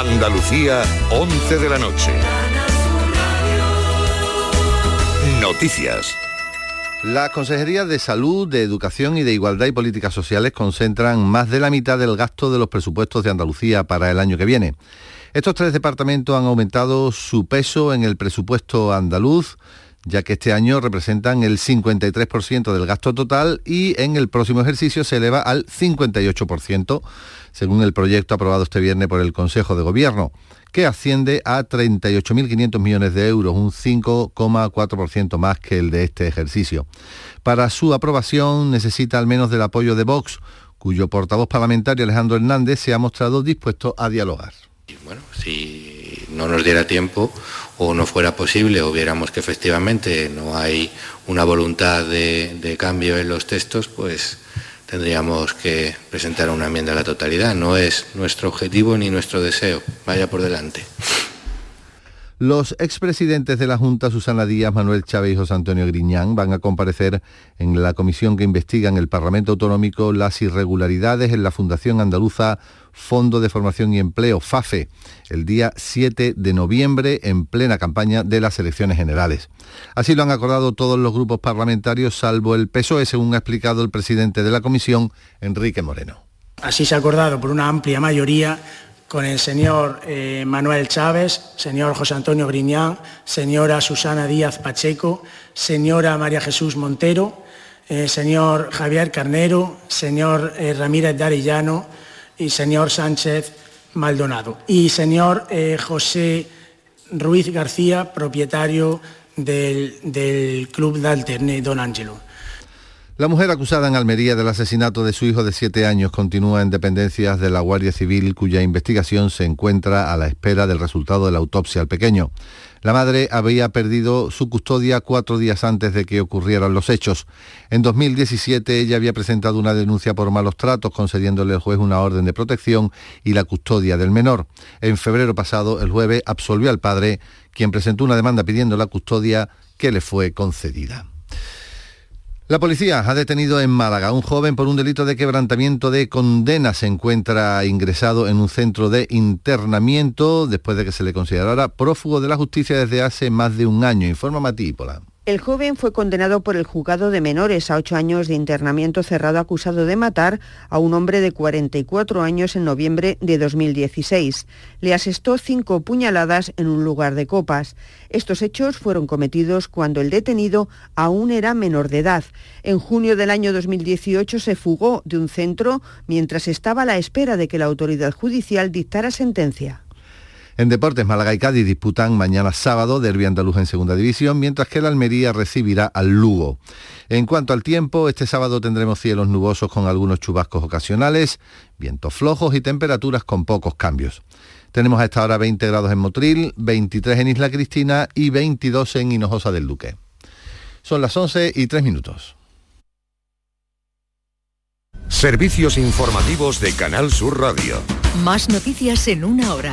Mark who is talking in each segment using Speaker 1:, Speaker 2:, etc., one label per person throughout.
Speaker 1: Andalucía, 11 de la noche. Noticias.
Speaker 2: La Consejería de Salud, de Educación y de Igualdad y Políticas Sociales concentran más de la mitad del gasto de los presupuestos de Andalucía para el año que viene. Estos tres departamentos han aumentado su peso en el presupuesto andaluz ya que este año representan el 53% del gasto total y en el próximo ejercicio se eleva al 58%, según el proyecto aprobado este viernes por el Consejo de Gobierno, que asciende a 38.500 millones de euros, un 5,4% más que el de este ejercicio. Para su aprobación necesita al menos del apoyo de Vox, cuyo portavoz parlamentario Alejandro Hernández se ha mostrado dispuesto a dialogar.
Speaker 3: Bueno, si no nos diera tiempo o no fuera posible o viéramos que efectivamente no hay una voluntad de, cambio en los textos, pues tendríamos que presentar una enmienda a la totalidad. No es nuestro objetivo ni nuestro deseo. Vaya por delante.
Speaker 2: Los expresidentes de la Junta, Susana Díaz, Manuel Chávez y José Antonio Griñán, van a comparecer en la comisión que investiga en el Parlamento Autonómico las irregularidades en la Fundación Andaluza Fondo de Formación y Empleo, FAFE, el día 7 de noviembre en plena campaña de las elecciones generales. Así lo han acordado todos los grupos parlamentarios, salvo el PSOE, según ha explicado el presidente de la comisión, Enrique Moreno.
Speaker 4: Así se ha acordado por una amplia mayoría con el señor eh, Manuel Chávez, señor José Antonio Griñán, señora Susana Díaz Pacheco, señora María Jesús Montero, eh, señor Javier Carnero, señor eh, Ramírez Darillano y señor Sánchez Maldonado. Y señor José Ruiz García, propietario del, del Club de Alterne Don Ángelo.
Speaker 2: La mujer acusada en Almería del asesinato de su hijo de siete años continúa en dependencias de la Guardia Civil, cuya investigación se encuentra a la espera del resultado de la autopsia al pequeño. La madre había perdido su custodia cuatro días antes de que ocurrieran los hechos. En 2017 ella había presentado una denuncia por malos tratos, concediéndole al juez una orden de protección y la custodia del menor. En febrero pasado, el jueves absolvió al padre, quien presentó una demanda pidiendo la custodia que le fue concedida. La policía ha detenido en Málaga a un joven por un delito de quebrantamiento de condena. Se encuentra ingresado en un centro de internamiento después de que se le considerara prófugo de la justicia desde hace más de un año, informa Matípola.
Speaker 5: El joven fue condenado por el juzgado de menores a ocho años de internamiento cerrado acusado de matar a un hombre de 44 años en noviembre de 2016. Le asestó cinco puñaladas en un lugar de copas. Estos hechos fueron cometidos cuando el detenido aún era menor de edad. En junio del año 2018 se fugó de un centro mientras estaba a la espera de que la autoridad judicial dictara sentencia.
Speaker 2: En deportes, Málaga y Cádiz disputan mañana sábado Derby andaluz en segunda división, mientras que la Almería recibirá al Lugo. En cuanto al tiempo, este sábado tendremos cielos nubosos con algunos chubascos ocasionales, vientos flojos y temperaturas con pocos cambios. Tenemos a esta hora 20 grados en Motril, 23 en Isla Cristina y 22 en Hinojosa del Duque. Son las 11 y 3 minutos.
Speaker 1: Servicios informativos de Canal Sur Radio.
Speaker 6: Más noticias en una hora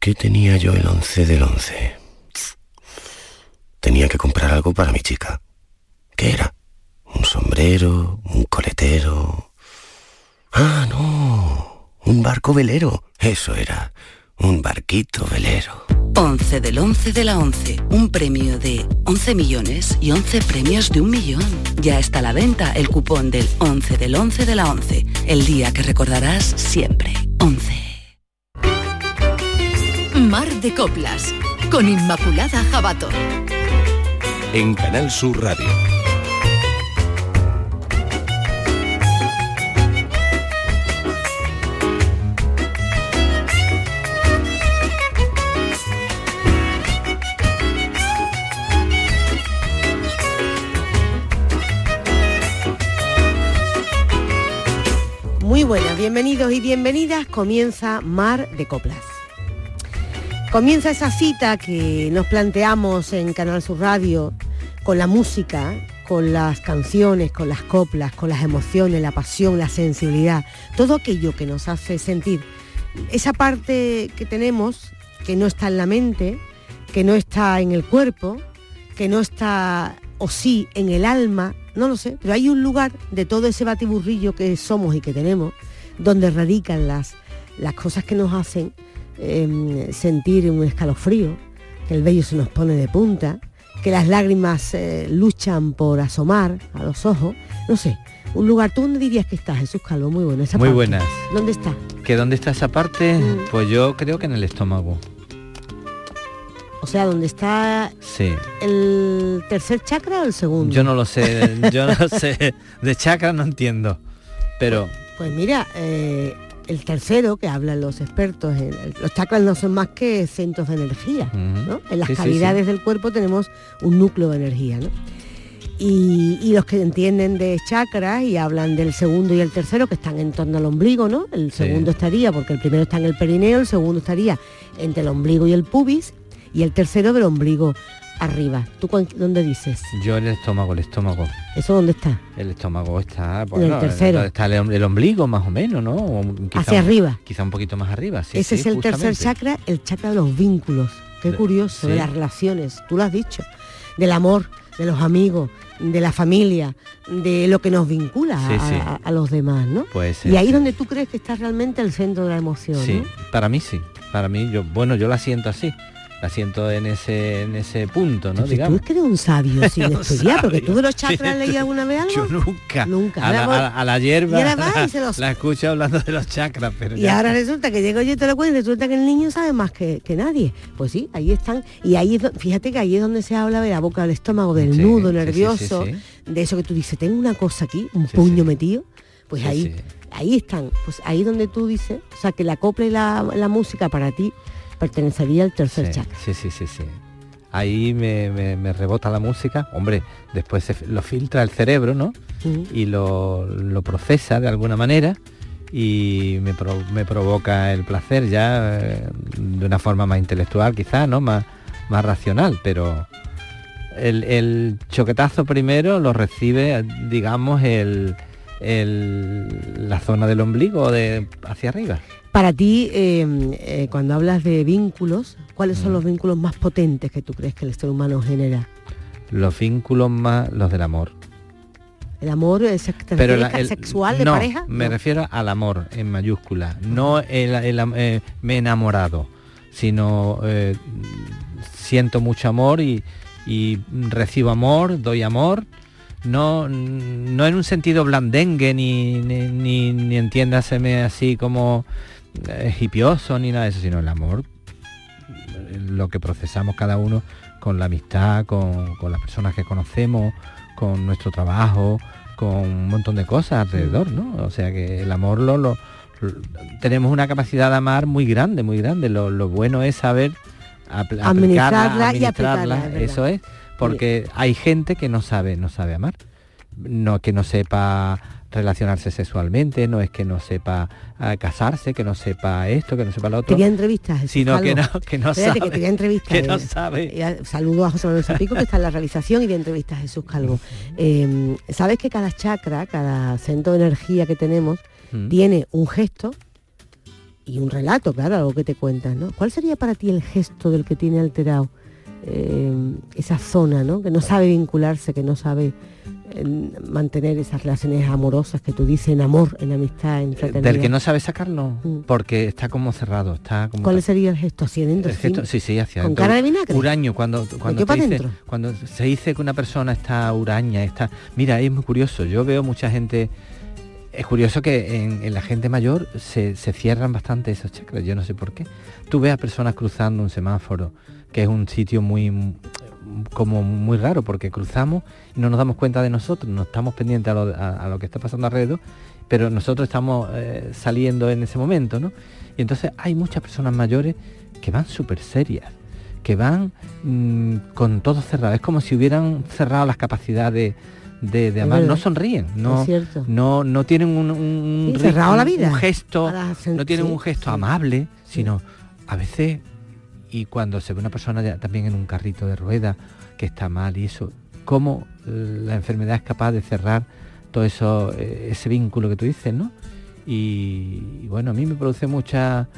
Speaker 7: ¿Qué tenía yo el 11 del 11? Tenía que comprar algo para mi chica. ¿Qué era? ¿Un sombrero? ¿Un coletero? Ah, no. Un barco velero. Eso era. Un barquito velero.
Speaker 8: 11 del 11 de la 11. Un premio de 11 millones y 11 premios de un millón. Ya está a la venta el cupón del 11 del 11 de la 11. El día que recordarás siempre. 11.
Speaker 6: Mar de Coplas, con Inmaculada Jabato.
Speaker 1: En Canal Sur Radio.
Speaker 5: Muy buenas,
Speaker 9: bienvenidos y bienvenidas. Comienza Mar de Coplas. Comienza esa cita que nos planteamos en Canal Sur Radio con la música, con las canciones, con las coplas, con las emociones, la pasión, la sensibilidad, todo aquello que nos hace sentir. Esa parte que tenemos, que no está en la mente, que no está en el cuerpo, que no está, o sí, en el alma, no lo sé, pero hay un lugar de todo ese batiburrillo que somos y que tenemos, donde radican las, las cosas que nos hacen em, sentir un escalofrío, que el vello se nos pone de punta, que las lágrimas eh, luchan por asomar a los ojos, no sé, un lugar, ¿tú dónde dirías que está Jesús Calvo? Muy bueno, esa
Speaker 10: Muy
Speaker 9: parte.
Speaker 10: buenas.
Speaker 9: ¿Dónde está?
Speaker 10: ¿Que dónde está esa parte?
Speaker 9: Mm.
Speaker 10: Pues yo creo que en el estómago.
Speaker 9: O sea, ¿dónde está
Speaker 10: Sí.
Speaker 9: el tercer chakra o el segundo?
Speaker 10: Yo no lo sé, yo no sé. De chakra no entiendo. Pero
Speaker 9: Pues mira, eh, el tercero que hablan los expertos, en- los chakras no son más que centros de energía. ¿no? En las
Speaker 10: Sí, sí,
Speaker 9: cavidades del cuerpo tenemos un núcleo de energía. ¿no? Y, y los que entienden de chakras y hablan del segundo y el tercero que están en torno al ombligo, ¿no? El segundo estaría, porque el primero está en el perineo, el segundo estaría entre el ombligo y el pubis, y el tercero del ombligo arriba. ¿Tú dónde dices?
Speaker 10: yo el estómago, el estómago.
Speaker 9: ¿Eso dónde está?
Speaker 10: El estómago está, bueno,
Speaker 9: tercero.
Speaker 10: está el, el ombligo más o menos, ¿no? O quizá
Speaker 9: Hacia
Speaker 10: un-
Speaker 9: arriba.
Speaker 10: Quizá un poquito más arriba, sí.
Speaker 9: Ese
Speaker 10: sí,
Speaker 9: es el tercer chakra, el chakra de los vínculos. Qué curioso, de las relaciones, tú lo has dicho, del amor, de los amigos, de la familia, de lo que nos vincula
Speaker 10: Sí,
Speaker 9: a,
Speaker 10: sí.
Speaker 9: a- a los demás, ¿no?
Speaker 10: Puede ser,
Speaker 9: y ahí
Speaker 10: sí.
Speaker 9: donde tú crees que está realmente el centro de la emoción,
Speaker 10: Sí,
Speaker 9: ¿no?
Speaker 10: para mí sí. Para mí, yo, bueno, yo la siento así. La siento en ese, en ese punto, ¿no?
Speaker 9: Tú
Speaker 10: Digamos.
Speaker 9: es que eres un sabio sin estudiar, porque tú de los chakras has leído alguna vez algo.
Speaker 10: Yo nunca.
Speaker 9: Nunca.
Speaker 10: A la,
Speaker 9: Ahora
Speaker 10: a la- a la hierba
Speaker 9: y ahora va y
Speaker 10: la,
Speaker 9: se los-
Speaker 10: la escucho hablando de los chakras, pero
Speaker 9: Y
Speaker 10: ya
Speaker 9: ahora resulta que llego yo y te lo cuento y resulta que el niño sabe más que, que nadie. Pues sí, ahí están. Y ahí es do- fíjate que ahí es donde se habla de la boca del estómago, del
Speaker 10: Sí,
Speaker 9: nudo
Speaker 10: sí, sí,
Speaker 9: nervioso,
Speaker 10: sí,
Speaker 9: de eso que tú dices, tengo una cosa aquí, un
Speaker 10: Sí,
Speaker 9: puño
Speaker 10: sí.
Speaker 9: metido. Pues
Speaker 10: Sí,
Speaker 9: ahí,
Speaker 10: sí.
Speaker 9: ahí están. Pues ahí donde tú dices, o sea que la copla y la, la música para ti pertenecería al tercer
Speaker 10: sí,
Speaker 9: chakra.
Speaker 10: sí, sí, sí, sí. Ahí me, me- me rebota la música. Hombre, después se lo filtra el cerebro, ¿no? Y lo, lo procesa de alguna manera y me, pro- me provoca el placer ya eh, de una forma más intelectual quizás, ¿no? Más, más racional, pero el, el choquetazo primero lo recibe, digamos, el, el- la zona del ombligo de hacia arriba.
Speaker 9: Para ti, eh, eh, cuando hablas de vínculos, ¿cuáles
Speaker 10: Mm.
Speaker 9: son los vínculos más potentes que tú crees que el ser humano genera?
Speaker 10: Los vínculos más, los del amor.
Speaker 9: ¿El amor es te
Speaker 10: Pero la- el-
Speaker 9: sexual de
Speaker 10: no,
Speaker 9: pareja?
Speaker 10: me
Speaker 9: No.
Speaker 10: refiero al amor en mayúscula, no el, el eh, me he enamorado, sino eh, siento mucho amor y, y recibo amor, doy amor, no, no en un sentido blandengue ni, ni, ni, ni entiéndaseme así como eh, hipioso ni nada de eso, sino el amor, lo que procesamos cada uno con la amistad, con, con las personas que conocemos, con nuestro trabajo, con un montón de cosas alrededor, ¿no? O sea que el amor lo, lo- lo- tenemos una capacidad de amar muy grande, muy grande. Lo, lo bueno es saber apl-
Speaker 9: Administrarla
Speaker 10: aplicarla,
Speaker 9: y aplicarla,
Speaker 10: eso es, porque hay gente que no sabe, no sabe amar. No que no sepa relacionarse sexualmente, no es que no sepa ah, casarse, que no sepa esto, que no sepa lo otro,
Speaker 9: voy a entrevistar, Jesús
Speaker 10: sino que no, que no
Speaker 9: Espérate,
Speaker 10: sabe.
Speaker 9: que te voy a entrevistar.
Speaker 10: que no
Speaker 9: eh.
Speaker 10: sabe.
Speaker 9: Eh, Saludo a José Manuel Zapico, que está en la realización, y voy a entrevistar a Jesús Calvo. Eh, Sabes que cada chakra, cada centro de energía que tenemos,
Speaker 10: Mm.
Speaker 9: tiene un gesto y un relato, claro, algo que te cuentas, ¿no? ¿Cuál sería para ti el gesto del que tiene alterado eh, esa zona, ¿no? Que no sabe vincularse, que no sabe mantener esas relaciones amorosas que tú dices, en amor, en amistad, en fraternidad.
Speaker 10: Del que no sabe sacarlo, porque está como cerrado, está como...
Speaker 9: ¿Cuál sería el gesto? Hacia adentro.
Speaker 10: El gesto- sí, sí, hacia
Speaker 9: ¿Con cara de vinagre?
Speaker 10: Huraño, cuando, cuando, te dice- cuando se dice que una persona está huraña, está... Mira, es muy curioso, yo veo mucha gente... Es curioso que en, en la gente mayor se, se cierran bastante esos chakras, yo no sé por qué. Tú ves a personas cruzando un semáforo, que es un sitio muy mm, como muy raro, porque cruzamos y no nos damos cuenta de nosotros, no estamos pendientes a lo, a- a lo que está pasando alrededor, pero nosotros estamos eh, saliendo en ese momento, ¿no? Y entonces hay muchas personas mayores que van súper serias, que van mm, con todo cerrado. Es como si hubieran cerrado las capacidades de, amar, no sonríen, no, no, no tienen un,
Speaker 9: Sí, cerrado la vida.
Speaker 10: un gesto, no tienen
Speaker 9: sí,
Speaker 10: un gesto
Speaker 9: sí.
Speaker 10: amable, sino a veces, y cuando se ve una persona ya también en un carrito de ruedas que está mal y eso, cómo eh, la enfermedad es capaz de cerrar todo eso, eh, ese vínculo que tú dices, ¿no? Y, y bueno, a mí me produce mucha...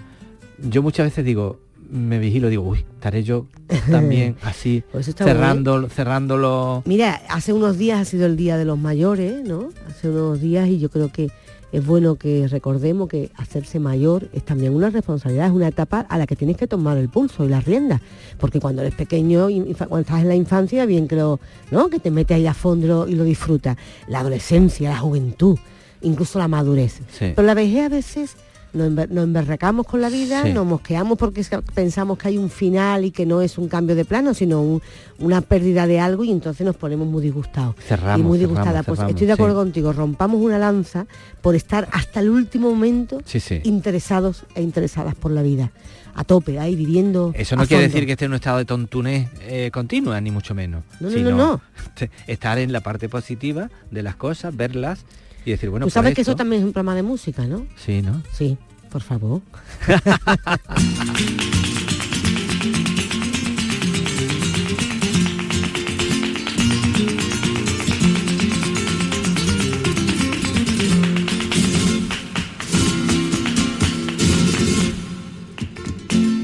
Speaker 10: Yo muchas veces digo, me vigilo, digo, uy, estaré yo también así,
Speaker 9: Pues
Speaker 10: cerrando, cerrándolo...
Speaker 9: Mira, hace unos días ha sido el Día de los Mayores, ¿no? Hace unos días y yo creo que es bueno que recordemos que hacerse mayor es también una responsabilidad, es una etapa a la que tienes que tomar el pulso y las riendas. Porque cuando eres pequeño, cuando estás en la infancia, bien lo, ¿no? Que te metes ahí a fondo y lo disfrutas. La adolescencia, la juventud, incluso la madurez.
Speaker 10: Sí.
Speaker 9: Pero la vejez a veces nos, ember- nos emberracamos con la vida,
Speaker 10: Sí.
Speaker 9: nos mosqueamos porque pensamos que hay un final y que no es un cambio de plano, sino un- una pérdida de algo y entonces nos ponemos muy disgustados.
Speaker 10: Cerramos,
Speaker 9: y muy disgustadas. Pues
Speaker 10: cerramos,
Speaker 9: estoy de acuerdo
Speaker 10: sí.
Speaker 9: contigo, rompamos una lanza por estar hasta el último momento
Speaker 10: Sí,
Speaker 9: interesados e interesadas por la vida. A tope, ahí viviendo.
Speaker 10: Eso no quiere
Speaker 9: fondo.
Speaker 10: decir que esté en un estado de tontunez eh, continua, ni mucho menos.
Speaker 9: No, no,
Speaker 10: sino
Speaker 9: no, no.
Speaker 10: Estar en la parte positiva de las cosas, verlas y decir, bueno,
Speaker 9: Tú sabes que eso también es un programa de música, ¿no?
Speaker 10: Sí, ¿no?
Speaker 9: Sí, por favor.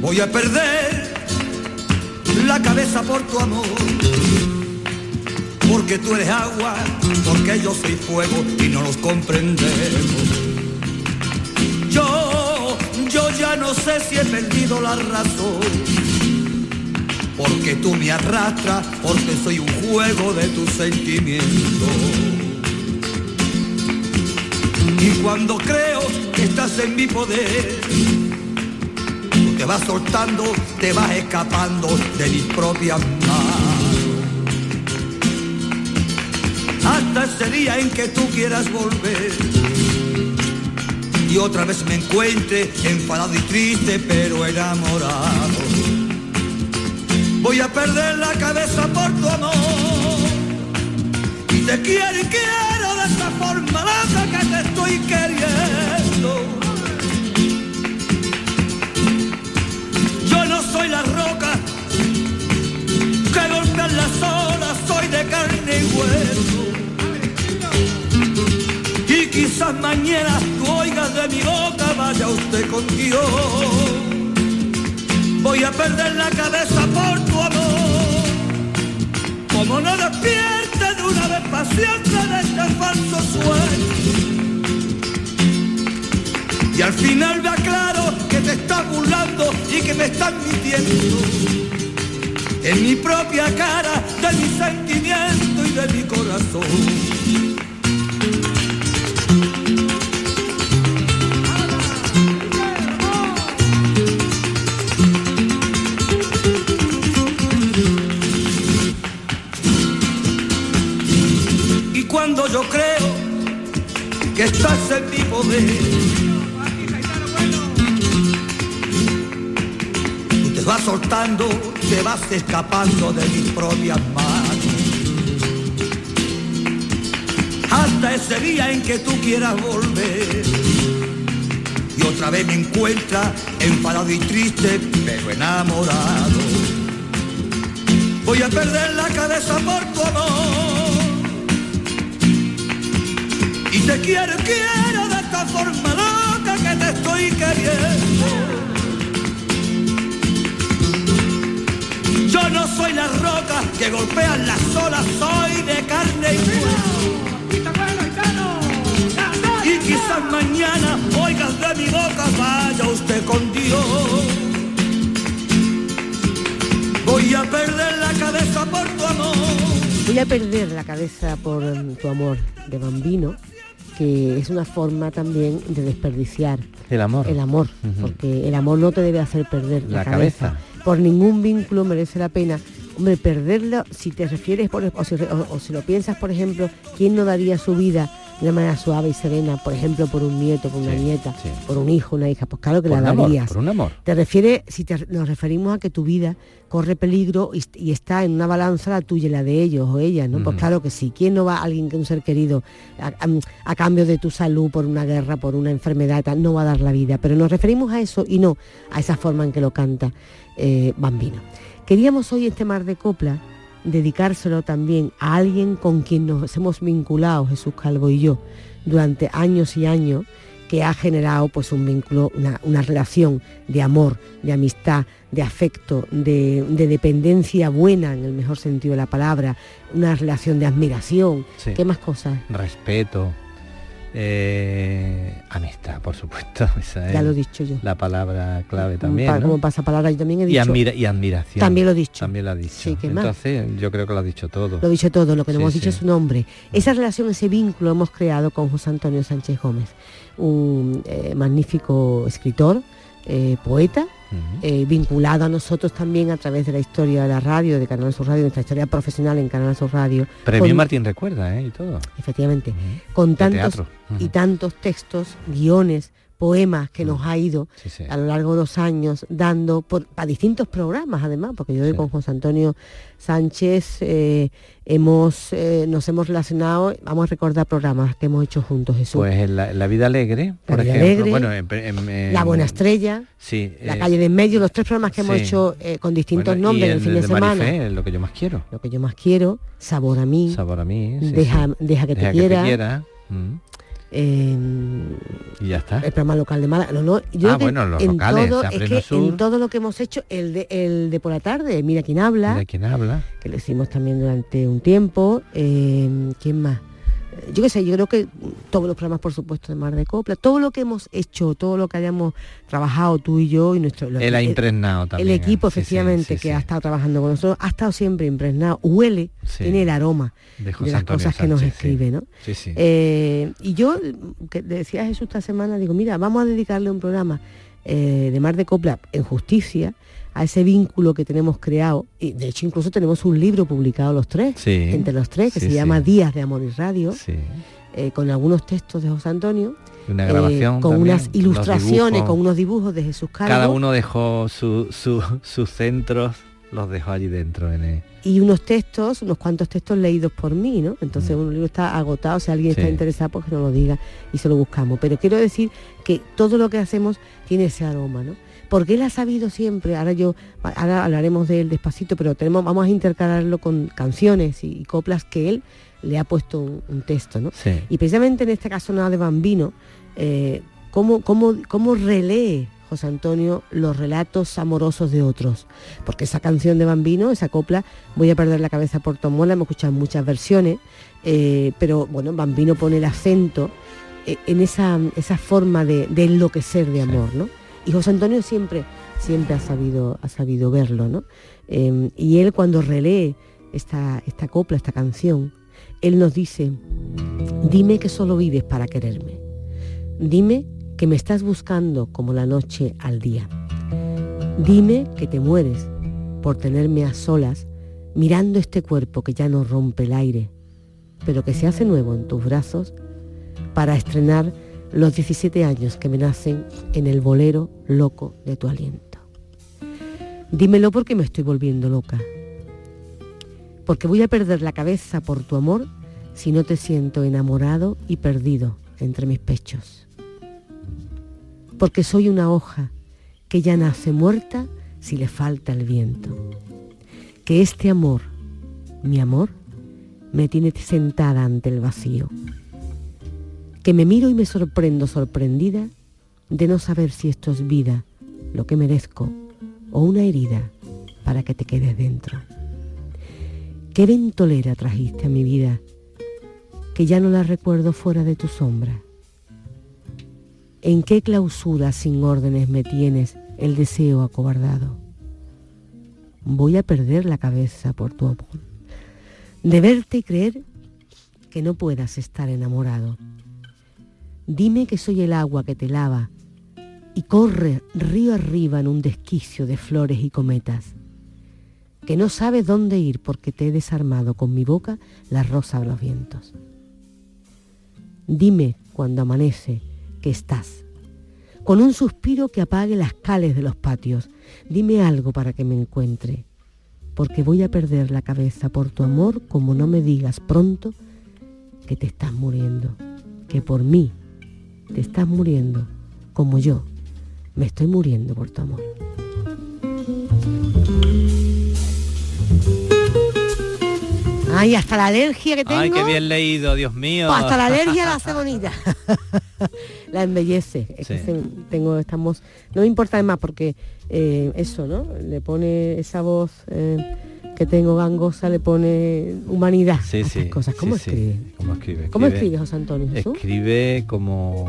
Speaker 11: Voy a perder la cabeza por tu amor. Porque tú eres agua, porque yo soy fuego y no los comprendemos. Yo, yo ya no sé si he perdido la razón. Porque tú me arrastras, porque soy un juego de tus sentimientos. Y cuando creo que estás en mi poder, tú te vas soltando, te vas escapando de mis propias manos. Ese día en que tú quieras volver y otra vez me encuentre enfadado y triste, pero enamorado. Voy a perder la cabeza por tu amor y te quiero y quiero de esa forma loca que te estoy queriendo. Yo no soy la roca que golpean las olas, soy de carne y hueso. Quizás mañana tú oigas de mi boca, vaya usted con Dios. Voy a perder la cabeza por tu amor. Como no despierte de una vez paciente de este falso sueño. Y al final me aclaro que te estás burlando y que me estás mintiendo. En mi propia cara, de mi sentimiento tú te vas soltando, te vas escapando de mis propias manos. Hasta ese día en que tú quieras volver. Y otra vez me encuentra enfadado y triste, pero enamorado. Voy a perder la cabeza por tu amor. Y te quiero, quiero forma loca que te estoy queriendo. Yo no soy la roca que golpean las olas, soy de carne y hueso. Y quizás mañana oigas de mi boca, vaya usted con Dios. Voy a perder la cabeza por tu amor.
Speaker 9: Voy a perder la cabeza por tu amor de bambino, que es una forma también de desperdiciar
Speaker 10: El amor.
Speaker 9: el amor, porque el amor no te debe hacer perder la,
Speaker 10: La
Speaker 9: cabeza.
Speaker 10: cabeza.
Speaker 9: Por ningún vínculo merece la pena. Hombre, perderlo, si te refieres, por, o, si, o- o si lo piensas, por ejemplo, ¿quién no daría su vida de una manera suave y serena, por ejemplo, por un nieto, por una nieta, por un hijo, una hija, pues claro que la darías.
Speaker 10: por un amor.
Speaker 9: Te refiere, si nos referimos a que tu vida corre peligro y, está en una balanza la tuya y la de ellos o ellas, ¿no? Pues claro que sí. ¿Quién no va a alguien que un ser querido a, cambio de tu salud por una guerra, por una enfermedad, no va a dar la vida? Pero nos referimos a eso y no a esa forma en que lo canta eh, Bambino. Queríamos hoy este mar de copla dedicárselo también a alguien con quien nos hemos vinculado, Jesús Calvo y yo, durante años y años, que ha generado pues un vínculo, una, relación de amor, de amistad, de afecto, de, dependencia buena en el mejor sentido de la palabra, una relación de admiración. ¿Qué más cosas?
Speaker 10: Respeto, eh, amistad, por supuesto.
Speaker 9: ya lo he dicho yo.
Speaker 10: La palabra clave también.
Speaker 9: Como pasa palabra, yo también he dicho.
Speaker 10: Y, admiración.
Speaker 9: También lo he dicho.
Speaker 10: También lo ha dicho. Entonces, yo creo que lo ha dicho todo.
Speaker 9: Lo ha dicho todo, lo que no hemos dicho es su nombre. Esa relación, ese vínculo hemos creado con José Antonio Sánchez Gómez, un eh, magnífico escritor, eh, poeta, eh, vinculado a nosotros también a través de la historia de la radio, de Canal Sur Radio, nuestra historia profesional en Canal Sur Radio.
Speaker 10: Premio Martín Recuerda, ¿eh? Y todo.
Speaker 9: Efectivamente. Con tantos y tantos textos, guiones, poemas que nos ha ido a lo largo de los años dando por, para distintos programas además, porque yo con José Antonio Sánchez eh, hemos eh, nos hemos relacionado, vamos a recordar programas que hemos hecho juntos, Jesús.
Speaker 10: Pues la, vida alegre, por ejemplo, bueno,
Speaker 9: La Buena Estrella,
Speaker 10: sí,
Speaker 9: La eh, calle de en medio, los tres programas que hemos hecho con distintos nombres el, fin de, semana.
Speaker 10: lo que yo más quiero.
Speaker 9: Lo que yo más quiero, Sabor a mí.
Speaker 10: Sabor a mí.
Speaker 9: deja, deja, que te quiera.
Speaker 10: quiera. Mm.
Speaker 9: Em,
Speaker 10: y ya está.
Speaker 9: El programa local de Málaga. No, no,
Speaker 10: yo ah, bueno, los en locales,
Speaker 9: todo, es que en todo lo que hemos hecho, el de, el de por la tarde, Mira quién habla.
Speaker 10: Mira quién habla.
Speaker 9: Que lo hicimos también durante un tiempo. Eh, ¿Quién más? Yo qué sé, yo creo que todos los programas, por supuesto, de Mar de Copla, todo lo que hemos hecho, todo lo que hayamos trabajado tú y yo y nuestro...
Speaker 10: Él ha impregnado también.
Speaker 9: El equipo, efectivamente, que ha estado trabajando con nosotros, ha estado siempre impregnado, huele, tiene el aroma de, las cosas que nos escribe, ¿no? Eh, y yo, que decía Jesús esta semana, digo, mira, vamos a dedicarle un programa eh, de Mar de Copla en justicia, a ese vínculo que tenemos creado. Y de hecho incluso tenemos un libro publicado los tres, entre los tres, que se llama Días de Amor y Radio, eh, con algunos textos de José Antonio.
Speaker 10: Una grabación
Speaker 9: eh, con unas ilustraciones, con unos dibujos de Jesús Carlos.
Speaker 10: Cada uno dejó sus centros, los dejó allí dentro. En
Speaker 9: Y unos textos, unos cuantos textos leídos por mí, ¿no? Entonces mm. un libro está agotado, si alguien está interesado, pues que nos lo diga y se lo buscamos. Pero quiero decir que todo lo que hacemos tiene ese aroma, ¿no? Porque él ha sabido siempre, ahora yo, ahora hablaremos de él despacito, pero tenemos, vamos a intercalarlo con canciones y, coplas que él le ha puesto un, texto, ¿no? Y precisamente en este caso nada de Bambino, eh, ¿cómo, cómo, relee José Antonio los relatos amorosos de otros? Porque esa canción de Bambino, esa copla, voy a perder la cabeza por Tomola, hemos escuchado muchas versiones, eh, pero bueno, Bambino pone el acento eh, en esa, esa forma de, enloquecer de amor, ¿no? Y José Antonio siempre, siempre ha sabido, ha sabido verlo, ¿no? Em, y él cuando relee esta, esta copla, esta canción, él nos dice, dime que solo vives para quererme. Dime que me estás buscando como la noche al día. Dime que te mueres por tenerme a solas mirando este cuerpo que ya no rompe el aire, pero que se hace nuevo en tus brazos para estrenar los 17 años que me nacen en el bolero loco de tu aliento. Dímelo porque me estoy volviendo loca. Porque voy a perder la cabeza por tu amor si no te siento enamorado y perdido entre mis pechos. Porque soy una hoja que ya nace muerta si le falta el viento. Que este amor, mi amor, me tiene sentada ante el vacío que me miro y me sorprendo sorprendida de no saber si esto es vida, lo que merezco, o una herida para que te quedes dentro. ¿Qué ventolera trajiste a mi vida que ya no la recuerdo fuera de tu sombra? ¿En qué clausura sin órdenes me tienes el deseo acobardado? Voy a perder la cabeza por tu amor, de verte y creer que no puedas estar enamorado Dime que soy el agua que te lava y corre río arriba en un desquicio de flores y cometas. Que no sabes dónde ir porque te he desarmado con mi boca la rosa de los vientos. Dime cuando amanece que estás. Con un suspiro que apague las cales de los patios, dime algo para que me encuentre, porque voy a perder la cabeza por tu amor como no me digas pronto que te estás muriendo, que por mí te estás muriendo, como yo me estoy muriendo por tu amor. Ay, hasta la alergia que tengo.
Speaker 10: Ay, qué bien leído, Dios mío.
Speaker 9: Pues hasta la alergia la hace bonita. la embellece. Es que se- tengo, estamos. No me importa más porque eh, eso, ¿no? Le pone esa voz eh, que tengo gangosa, le pone humanidad.
Speaker 10: Sí,
Speaker 9: a estas
Speaker 10: sí.
Speaker 9: cosas. ¿Cómo
Speaker 10: sí,
Speaker 9: escribe?
Speaker 10: ¿Cómo escribe?
Speaker 9: ¿Cómo escribe José Antonio?
Speaker 10: Escribe como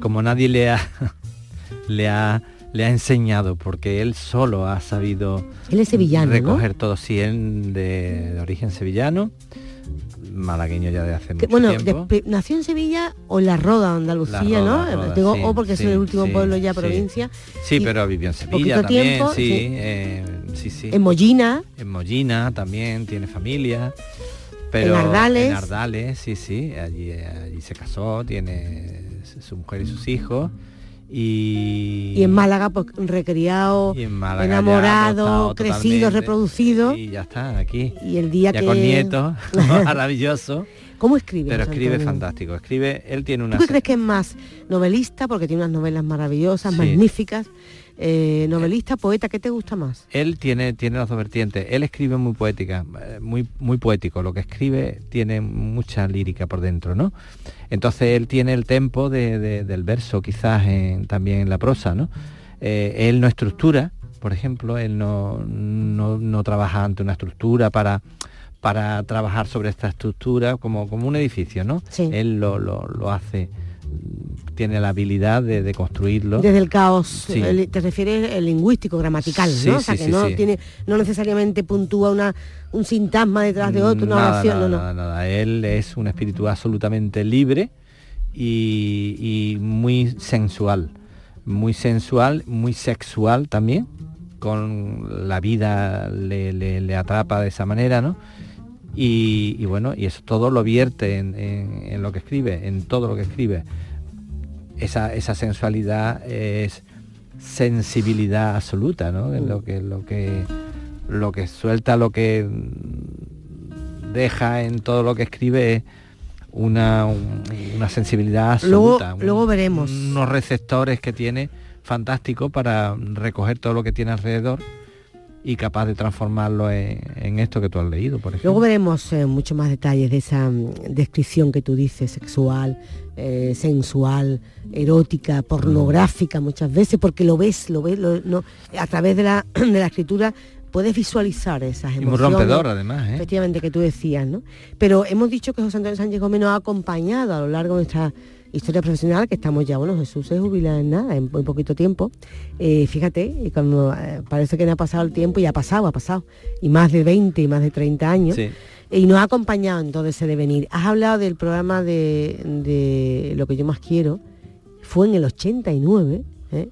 Speaker 10: como nadie le ha le ha le ha enseñado porque él solo ha sabido
Speaker 9: Él es sevillano, ¿no?
Speaker 10: recoger todo sí él de, de origen sevillano malagueño ya de hace
Speaker 9: Que,
Speaker 10: mucho
Speaker 9: bueno,
Speaker 10: tiempo
Speaker 9: de- nació en Sevilla o en La Roda, Andalucía,
Speaker 10: La
Speaker 9: ¿no?
Speaker 10: Roda,
Speaker 9: Digo,
Speaker 10: sí,
Speaker 9: o porque
Speaker 10: sí,
Speaker 9: es el último
Speaker 10: sí,
Speaker 9: pueblo ya provincia.
Speaker 10: sí pero vivió en Sevilla también
Speaker 9: tiempo,
Speaker 10: sí. eh, sí sí
Speaker 9: En Mollina,
Speaker 10: en Mollina también tiene familia pero
Speaker 9: En Ardales.
Speaker 10: en Ardales, sí sí allí allí se casó tiene su mujer y sus hijos y
Speaker 9: y en Málaga, pues recriado,
Speaker 10: y en Málaga ya
Speaker 9: enamorado, crecido, reproducido.
Speaker 10: y ya está aquí
Speaker 9: Y el día
Speaker 10: ya
Speaker 9: que...
Speaker 10: con nietos maravilloso
Speaker 9: ¿Cómo escribe?
Speaker 10: pero escribe
Speaker 9: Antonio?
Speaker 10: fantástico escribe él tiene una
Speaker 9: ¿Tú crees que es más novelista? Porque tiene unas novelas maravillosas,
Speaker 10: Sí.
Speaker 9: magníficas. Eh, novelista, poeta, ¿qué te gusta más?
Speaker 10: él tiene tiene las dos vertientes. Él escribe muy poética eh, muy muy poético. Lo que escribe tiene mucha lírica por dentro no entonces él tiene el tempo de- de- del verso quizás en- también en la prosa no Eh, él no estructura por ejemplo él no, no, no trabaja ante una estructura para para trabajar sobre esta estructura como, como un edificio no él lo, lo, lo hace tiene la habilidad de, de construirlo
Speaker 9: Desde el caos,
Speaker 10: Sí.
Speaker 9: el- te refieres el lingüístico, gramatical,
Speaker 10: Sí,
Speaker 9: ¿no? O sea,
Speaker 10: sí,
Speaker 9: que no tiene, no necesariamente puntúa una, un sintagma detrás de otro, una
Speaker 10: nada,
Speaker 9: oración,
Speaker 10: nada,
Speaker 9: no, no.
Speaker 10: nada, nada. Él es un espíritu absolutamente libre y, y muy sensual. Muy sensual, muy sexual también. Con la vida le, le- le atrapa de esa manera, ¿no? Y, y bueno, y eso todo lo vierte en, en- en lo que escribe, en todo lo que escribe. Esa, esa sensualidad es sensibilidad absoluta, ¿no? Es lo que, lo que lo que suelta, lo que deja en todo lo que escribe es una, un- una sensibilidad
Speaker 9: Luego,
Speaker 10: absoluta. un-
Speaker 9: luego veremos.
Speaker 10: Unos receptores que tiene fantástico para recoger todo lo que tiene alrededor y capaz de transformarlo en, en esto que tú has leído, por ejemplo.
Speaker 9: Luego veremos eh, mucho más detalles de esa mm, descripción que tú dices, sexual, eh, sensual, erótica, pornográfica muchas veces, porque lo ves, lo ves, lo- no, a través de la, de la escritura puedes visualizar esas
Speaker 10: y
Speaker 9: emociones.
Speaker 10: muy rompedor además, ¿eh?
Speaker 9: efectivamente que tú decías, ¿no? Pero hemos dicho que José Antonio Sánchez Gómez nos ha acompañado a lo largo de nuestra historia profesional, que estamos ya, bueno, Jesús se jubila en nada, en muy poquito tiempo. Eh, fíjate, y cuando eh, parece que no ha pasado el tiempo y ha pasado, ha pasado. Y más de 20 y más de 30 años.
Speaker 10: Sí.
Speaker 9: Y nos ha acompañado en todo ese devenir. Has hablado del programa de, de Lo que yo más quiero. Fue en el 89. ¿eh?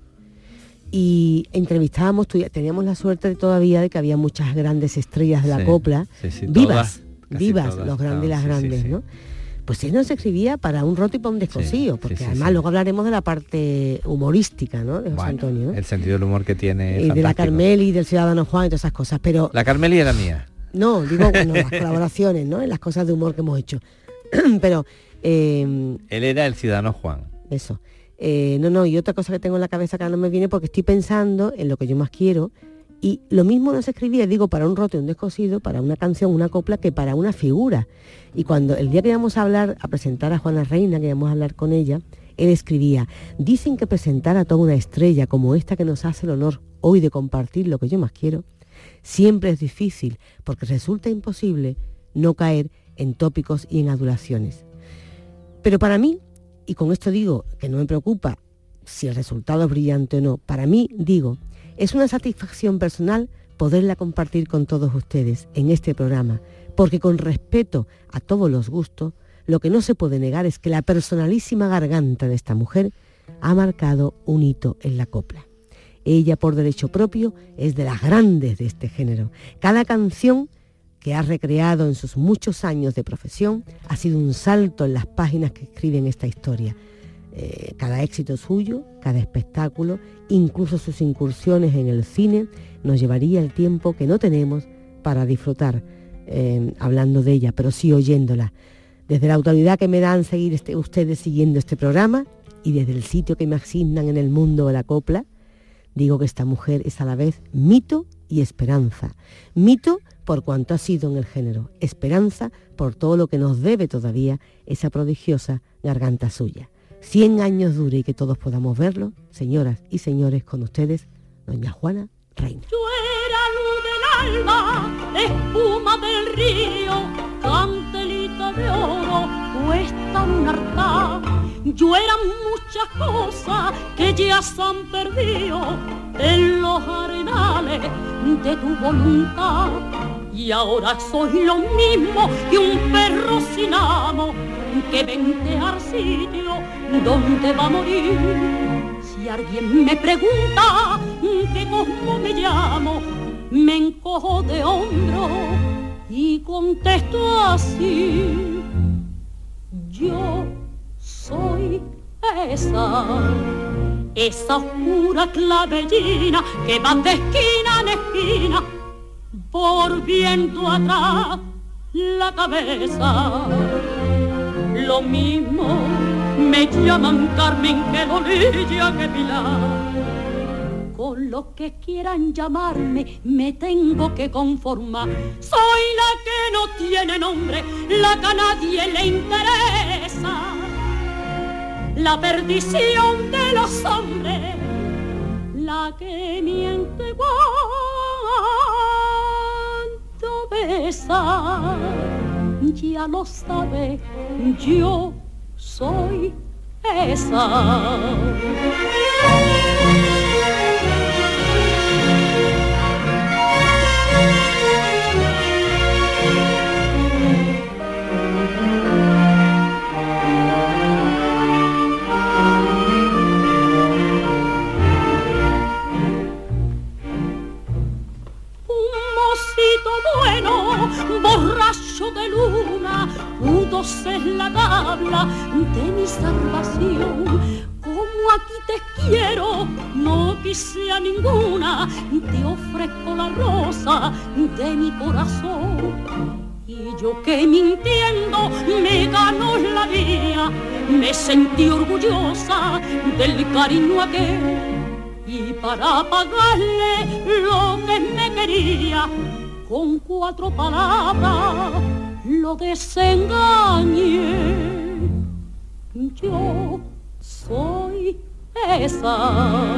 Speaker 9: Y entrevistábamos, teníamos la suerte de todavía de que había muchas grandes estrellas de la
Speaker 10: Sí,
Speaker 9: copla.
Speaker 10: sí,
Speaker 9: vivas,
Speaker 10: todas,
Speaker 9: vivas,
Speaker 10: todas
Speaker 9: los grandes y las grandes. ¿no? Pues él nos escribía para un roto y para un descosido, porque
Speaker 10: sí,
Speaker 9: además
Speaker 10: sí.
Speaker 9: luego hablaremos de la parte humorística, ¿no? De José
Speaker 10: Bueno,
Speaker 9: Antonio, ¿no?
Speaker 10: El sentido del humor que tiene.
Speaker 9: Y de la. Carmeli, del Ciudadano Juan y todas esas cosas. Pero
Speaker 10: La Carmeli era mía.
Speaker 9: no, digo, bueno, las colaboraciones, ¿no? En las cosas de humor que hemos hecho. Pero, eh,
Speaker 10: Él era el ciudadano Juan.
Speaker 9: eso. Eh, no, no, y otra cosa que tengo en la cabeza que ahora no me viene porque estoy pensando en lo que yo más quiero. Y lo mismo no se escribía, digo, para un roto y un descosido, para una canción, una copla, que para una figura. Y cuando el día que íbamos a hablar, a presentar a Juana Reina, que íbamos a hablar con ella, él escribía, dicen que presentar a toda una estrella como esta que nos hace el honor hoy de compartir lo que yo más quiero, siempre es difícil, porque resulta imposible no caer en tópicos y en adulaciones. Pero para mí, y con esto digo que no me preocupa si el resultado es brillante o no, para mí digo, es una satisfacción personal poderla compartir con todos ustedes en este programa, porque con respeto a todos los gustos, lo que no se puede negar es que la personalísima garganta de esta mujer ha marcado un hito en la copla. Ella por derecho propio es de las grandes de este género. Cada canción que ha recreado en sus muchos años de profesión, ha sido un salto en las páginas que escriben esta historia. Eh, cada éxito suyo, cada espectáculo, incluso sus incursiones en el cine, nos llevaría el tiempo que no tenemos para disfrutar eh, hablando de ella, pero sí oyéndola. Desde la autoridad que me dan seguir este, ustedes siguiendo este programa y desde el sitio que me asignan en el mundo de la copla, digo que esta mujer es a la vez mito y esperanza. Mito por cuanto ha sido en el género, esperanza por todo lo que nos debe todavía esa prodigiosa garganta suya. Cien años dure y que todos podamos verlo, señoras y señores, con ustedes, doña Juana Reina.
Speaker 12: Era espuma del río, cantelita de oro, puesta un altar. Yo era muchas cosas que ya se han perdido en los arenales de tu voluntad. Y ahora soy lo mismo que un perro sin amo que vente al sitio donde va a morir. Si alguien me pregunta que cómo me llamo, me encojo de hombro y contesto así. Yo soy esa, esa oscura clavellina que va de esquina en esquina, por viento atrás la cabeza lo mismo me llaman Carmen que Dolilla que Pilar. Con lo que quieran llamarme me tengo que conformar. Soy la que no tiene nombre, la que a nadie le interesa. La perdición de los hombres, la que miente cuando besa ya lo sabe, yo soy esa. Borracho de luna, pudo ser la tabla de mi salvación. Como aquí te quiero, no quise a ninguna, te ofrezco la rosa de mi corazón. Y yo que mintiendo me ganó la vida, me sentí orgullosa del cariño aquel. Y para pagarle lo que me quería, con cuatro palabras lo desengañé. Yo soy esa.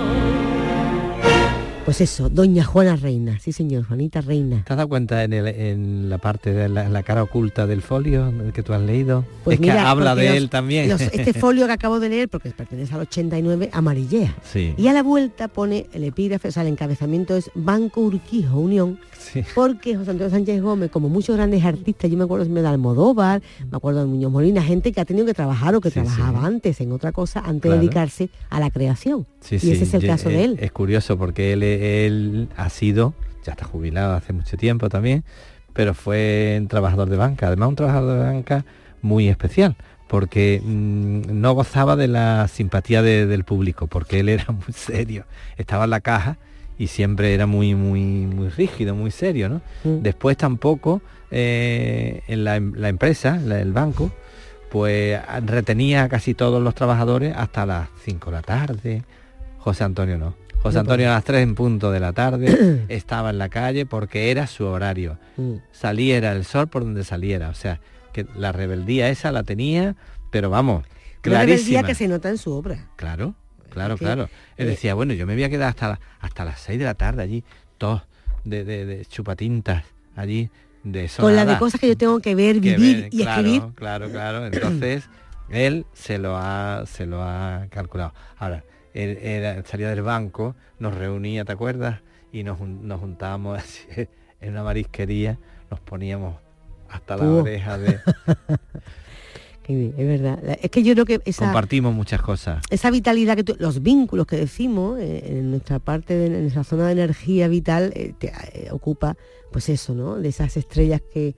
Speaker 9: Pues eso, doña Juana Reina, sí señor, Juanita Reina.
Speaker 10: ¿Te has dado cuenta en, el- en la parte de la, la cara oculta del folio que tú has leído?
Speaker 9: Pues
Speaker 10: es que habla de
Speaker 9: los-
Speaker 10: él también.
Speaker 9: los- este folio que acabo de leer, porque pertenece al 89, amarillea.
Speaker 10: Sí.
Speaker 9: Y a la vuelta pone el epígrafe, o sea, el encabezamiento es Banco Urquijo Unión, porque José Antonio Sánchez Gómez, como muchos grandes artistas, yo me acuerdo de Almodóvar, me acuerdo de Muñoz Molina, gente que ha tenido que trabajar o que trabajaba antes en otra cosa antes
Speaker 10: Claro.
Speaker 9: de dedicarse a la creación.
Speaker 10: Sí,
Speaker 9: y
Speaker 10: sí,
Speaker 9: ese es el caso de él.
Speaker 10: Es curioso porque él, él ha sido, ya está jubilado hace mucho tiempo también, pero fue un trabajador de banca, además un trabajador de banca muy especial, porque mm, no gozaba de la simpatía de- del público, porque él era muy serio, estaba en la caja y siempre era muy, muy, muy rígido, muy serio, ¿no?
Speaker 9: Mm.
Speaker 10: Después tampoco eh, en la, em- la empresa, la- el banco, pues retenía a casi todos los trabajadores hasta las 5 de la tarde. José Antonio no. José Antonio a las 3 en punto de la tarde estaba en la calle porque era su horario.
Speaker 9: Mm.
Speaker 10: Saliera el sol por donde saliera. O sea, que la rebeldía esa la tenía, pero vamos,
Speaker 9: Una rebeldía
Speaker 10: clarísima.
Speaker 9: que se nota en su obra.
Speaker 10: Claro, claro,
Speaker 9: que,
Speaker 10: claro. Él
Speaker 9: eh,
Speaker 10: decía, bueno, yo me voy a quedar hasta, la- hasta las 6 de la tarde allí, todos de, de- de chupatintas allí, de eso
Speaker 9: Con la de cosas que yo tengo que ver,
Speaker 10: Que
Speaker 9: vivir
Speaker 10: ver,
Speaker 9: y
Speaker 10: claro,
Speaker 9: escribir.
Speaker 10: Claro, claro. Entonces, él se lo ha, se lo ha calculado. Ahora, él, salía del banco, nos reunía, ¿te acuerdas? Y nos, nos juntábamos así, en una marisquería, nos poníamos hasta la oreja de...
Speaker 9: es verdad. Es que yo creo que esa,
Speaker 10: Compartimos muchas cosas.
Speaker 9: esa vitalidad que tú- los vínculos que decimos eh, en nuestra parte de en nuestra zona de energía vital eh, te, eh, ocupa pues eso no de esas estrellas que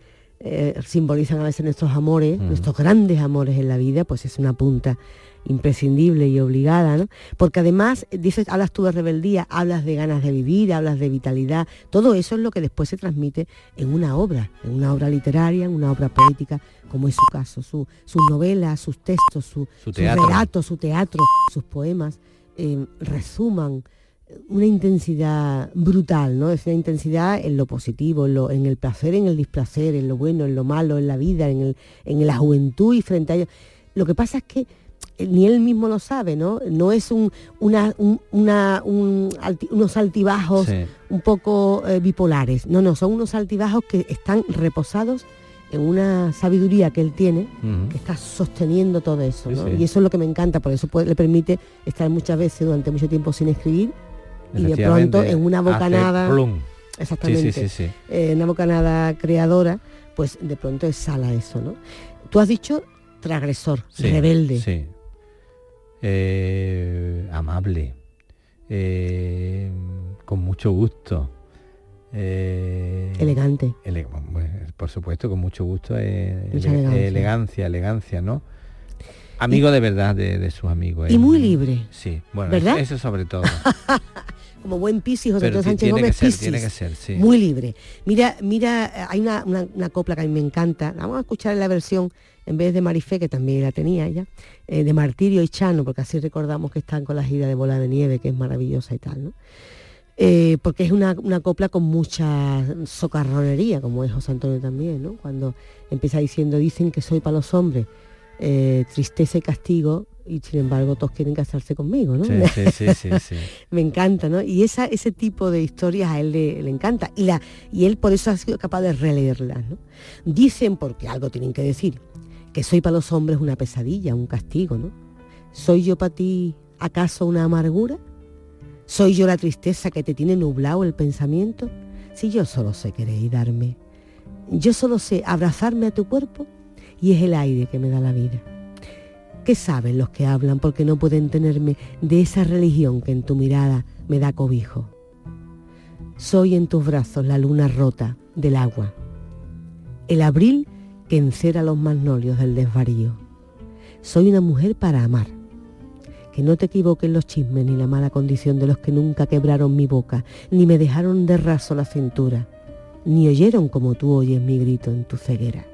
Speaker 9: simbolizan a veces nuestros amores
Speaker 10: Mm.
Speaker 9: nuestros grandes amores en la vida pues es una punta imprescindible y obligada ¿no? porque además eh, dices hablas tú de rebeldía hablas de ganas de vivir hablas de vitalidad todo eso es lo que después se transmite en una obra en una obra literaria en una obra poética como es su caso su- sus novelas sus textos su,
Speaker 10: Su
Speaker 9: sus relatos, su teatro, sus poemas, eh, resuman una intensidad brutal, ¿no? Es una intensidad en lo positivo, en, lo- en el placer, en el displacer, en lo bueno, en lo malo, en la vida, en, el- en la juventud y frente a ello. Lo que pasa es que ni él mismo lo sabe, ¿no? No es un, una, un- una- un alti- unos altibajos
Speaker 10: Sí.
Speaker 9: un poco eh, bipolares. No, no, son unos altibajos que están reposados en una sabiduría que él tiene, que está sosteniendo todo eso. ¿no?
Speaker 10: sí.
Speaker 9: Y eso es lo que me encanta, por eso puede- le permite estar muchas veces durante mucho tiempo sin escribir y de pronto en una bocanada, exactamente,
Speaker 10: Sí, sí, sí, sí.
Speaker 9: eh, una bocanada creadora, pues de pronto exhala eso. ¿no? Tú has dicho transgresor,
Speaker 10: Sí,
Speaker 9: rebelde.
Speaker 10: Sí. Eh, amable. Eh, con mucho gusto. Eh,
Speaker 9: Elegante.
Speaker 10: ele- por supuesto, con mucho gusto. eh, ele-
Speaker 9: elegancia.
Speaker 10: elegancia, elegancia, ¿no? Amigo de verdad de, de sus amigos.
Speaker 9: Y
Speaker 10: eh.
Speaker 9: muy libre.
Speaker 10: Sí, bueno,
Speaker 9: ¿Verdad?
Speaker 10: eso sobre todo.
Speaker 9: Como buen Piscis, José Antonio Sánchez Gómez,
Speaker 10: ser, que ser, sí.
Speaker 9: Muy libre. Mira, mira, hay una, una- una copla que a mí me encanta. Vamos a escuchar la versión, en vez de Marifé, que también la tenía ella, eh, de Martirio y Chano, porque así recordamos que están con la gira de Bola de Nieve, que es maravillosa y tal, ¿no? Eh, porque es una, una copla con mucha socarronería, como es José Antonio también, ¿no? Cuando empieza diciendo, dicen que soy para los hombres, eh, tristeza y castigo, y sin embargo todos quieren casarse conmigo, ¿no?
Speaker 10: Sí, sí, sí, sí,
Speaker 9: me encanta, ¿no? Y esa, ese tipo de historias a él le, le encanta. Y, la, y él por eso ha sido capaz de releerlas, ¿no? Dicen, porque algo tienen que decir, que soy para los hombres una pesadilla, un castigo, ¿no? ¿Soy yo para ti acaso una amargura? ¿Soy yo la tristeza que te tiene nublado el pensamiento? Si yo solo sé querer y darme. Yo solo sé abrazarme a tu cuerpo y es el aire que me da la vida. ¿Qué saben los que hablan porque no pueden tenerme de esa religión que en tu mirada me da cobijo? Soy en tus brazos la luna rota del agua, el abril que encera los magnolios del desvarío. Soy una mujer para amar. Que no te equivoquen los chismes ni la mala condición de los que nunca quebraron mi boca, ni me dejaron de raso la cintura, ni oyeron como tú oyes mi grito en tu ceguera.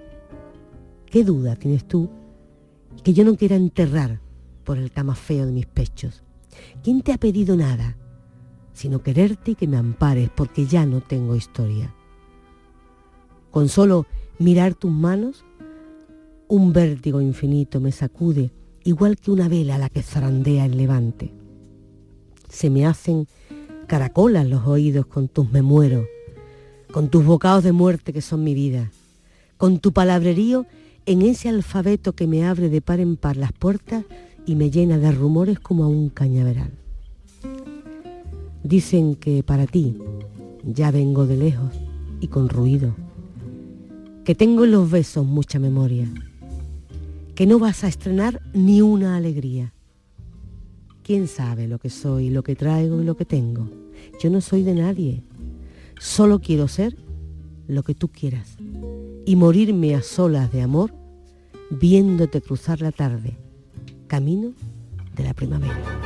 Speaker 9: ¿Qué duda tienes tú que yo no quiera enterrar por el camafeo de mis pechos? ¿Quién te ha pedido nada? Sino quererte y que me ampares porque ya no tengo historia. Con solo mirar tus manos, un vértigo infinito me sacude, igual que una vela a la que zarandea el levante. Se me hacen caracolas los oídos con tus me muero, con tus bocados de muerte que son mi vida, con tu palabrerío en ese alfabeto que me abre de par en par las puertas y me llena de rumores como a un cañaveral. Dicen que para ti ya vengo de lejos y con ruido, que tengo en los besos mucha memoria, que no vas a estrenar ni una alegría. ¿Quién sabe lo que soy, lo que traigo y lo que tengo? Yo no soy de nadie, solo quiero ser lo que tú quieras y morirme a solas de amor viéndote cruzar la tarde, camino de la primavera.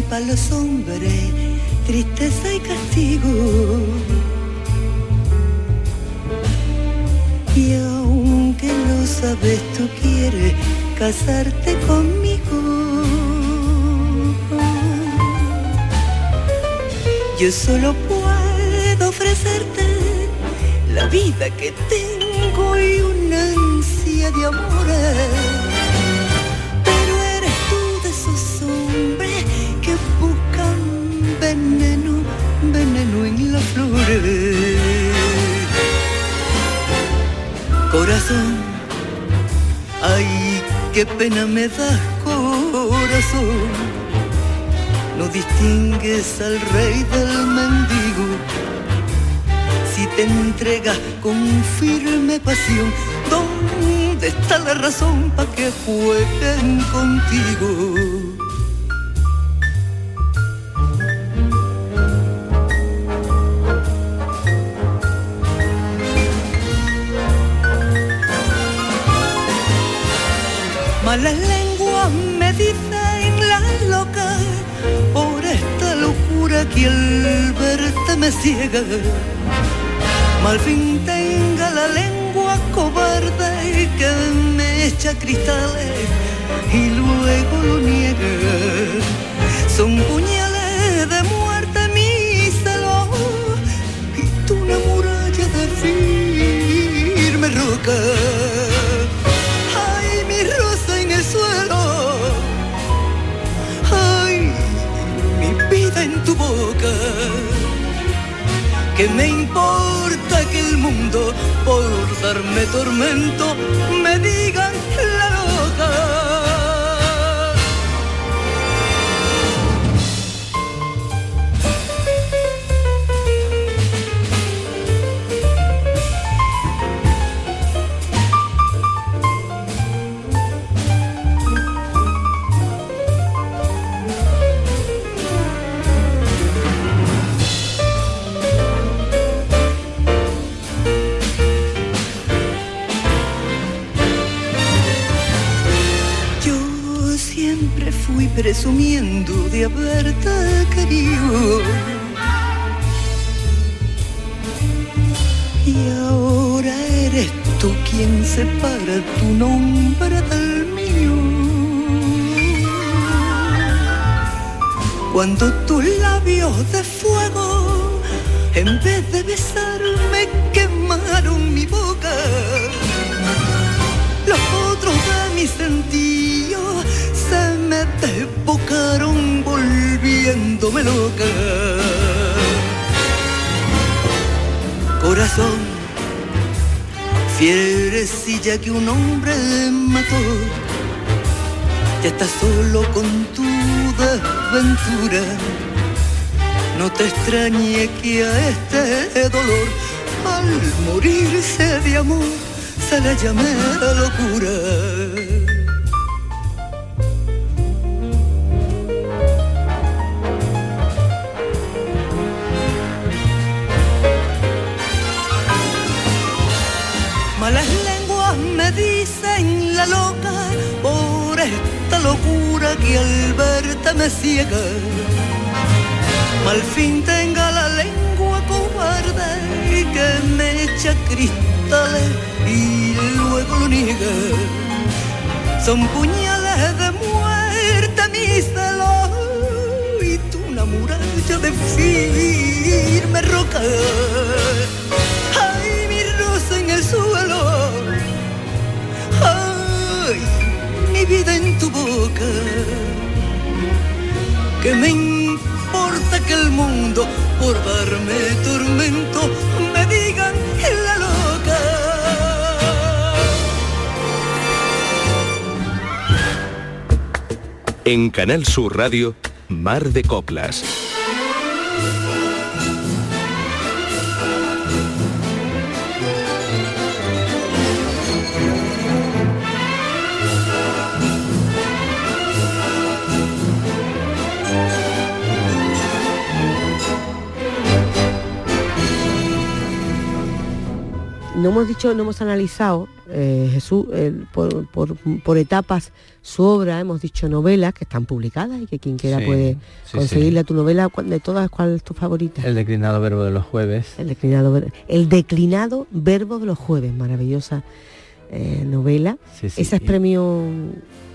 Speaker 11: Soy para los hombres tristeza y castigo. Y aunque lo sabes, tú quieres casarte conmigo. Yo solo puedo ofrecerte la vida que tengo y una ansia de amores. Corazón, ay, qué pena me das, corazón. No distingues al rey del mendigo si te entregas con firme pasión. ¿Dónde está la razón para que jueguen contigo? Mal fin tenga la lengua cobarde que me echa cristales y luego lo niega. Son puñales de muerte mis celos y tú una muralla de firme roca. Ay, mi rosa en el suelo. Ay, mi vida en tu boca. ¿Qué me importa que el mundo, por darme tormento, me digan fui presumiendo de haberte querido. Y ahora eres tú quien separa tu nombre del mío. Cuando tus labios de fuego, en vez de besarme, quemaron mi boca los otros de mis volviéndome loca. Corazón, fierecilla que un hombre mató, ya estás solo con tu desventura. No te extrañe que a este dolor, al morirse de amor, se le llame locura. Malas lenguas me dicen la loca por esta locura que al verte me ciega. Mal fin tenga la lengua cobarde y que me echa cristales y luego lo niega. Son puñales de muerte mis celos y tú una muralla de firme roca. Ay, mi rosa en el suelo. Mi vida en tu boca. Que me importa que el mundo por darme tormento me digan la loca.
Speaker 13: En Canal Sur Radio, Mar de Coplas.
Speaker 9: No hemos dicho, no hemos analizado, eh, Jesús, por, por- por etapas su obra, hemos dicho novelas que están publicadas y que quien quiera
Speaker 10: Sí,
Speaker 9: puede
Speaker 10: sí,
Speaker 9: conseguirla. Tu novela, ¿cuál- de todas, ¿cuál es tu favorita?
Speaker 10: El declinado verbo de los jueves.
Speaker 9: El declinado, el declinado verbo de los jueves, maravillosa eh, novela. Ese es premio...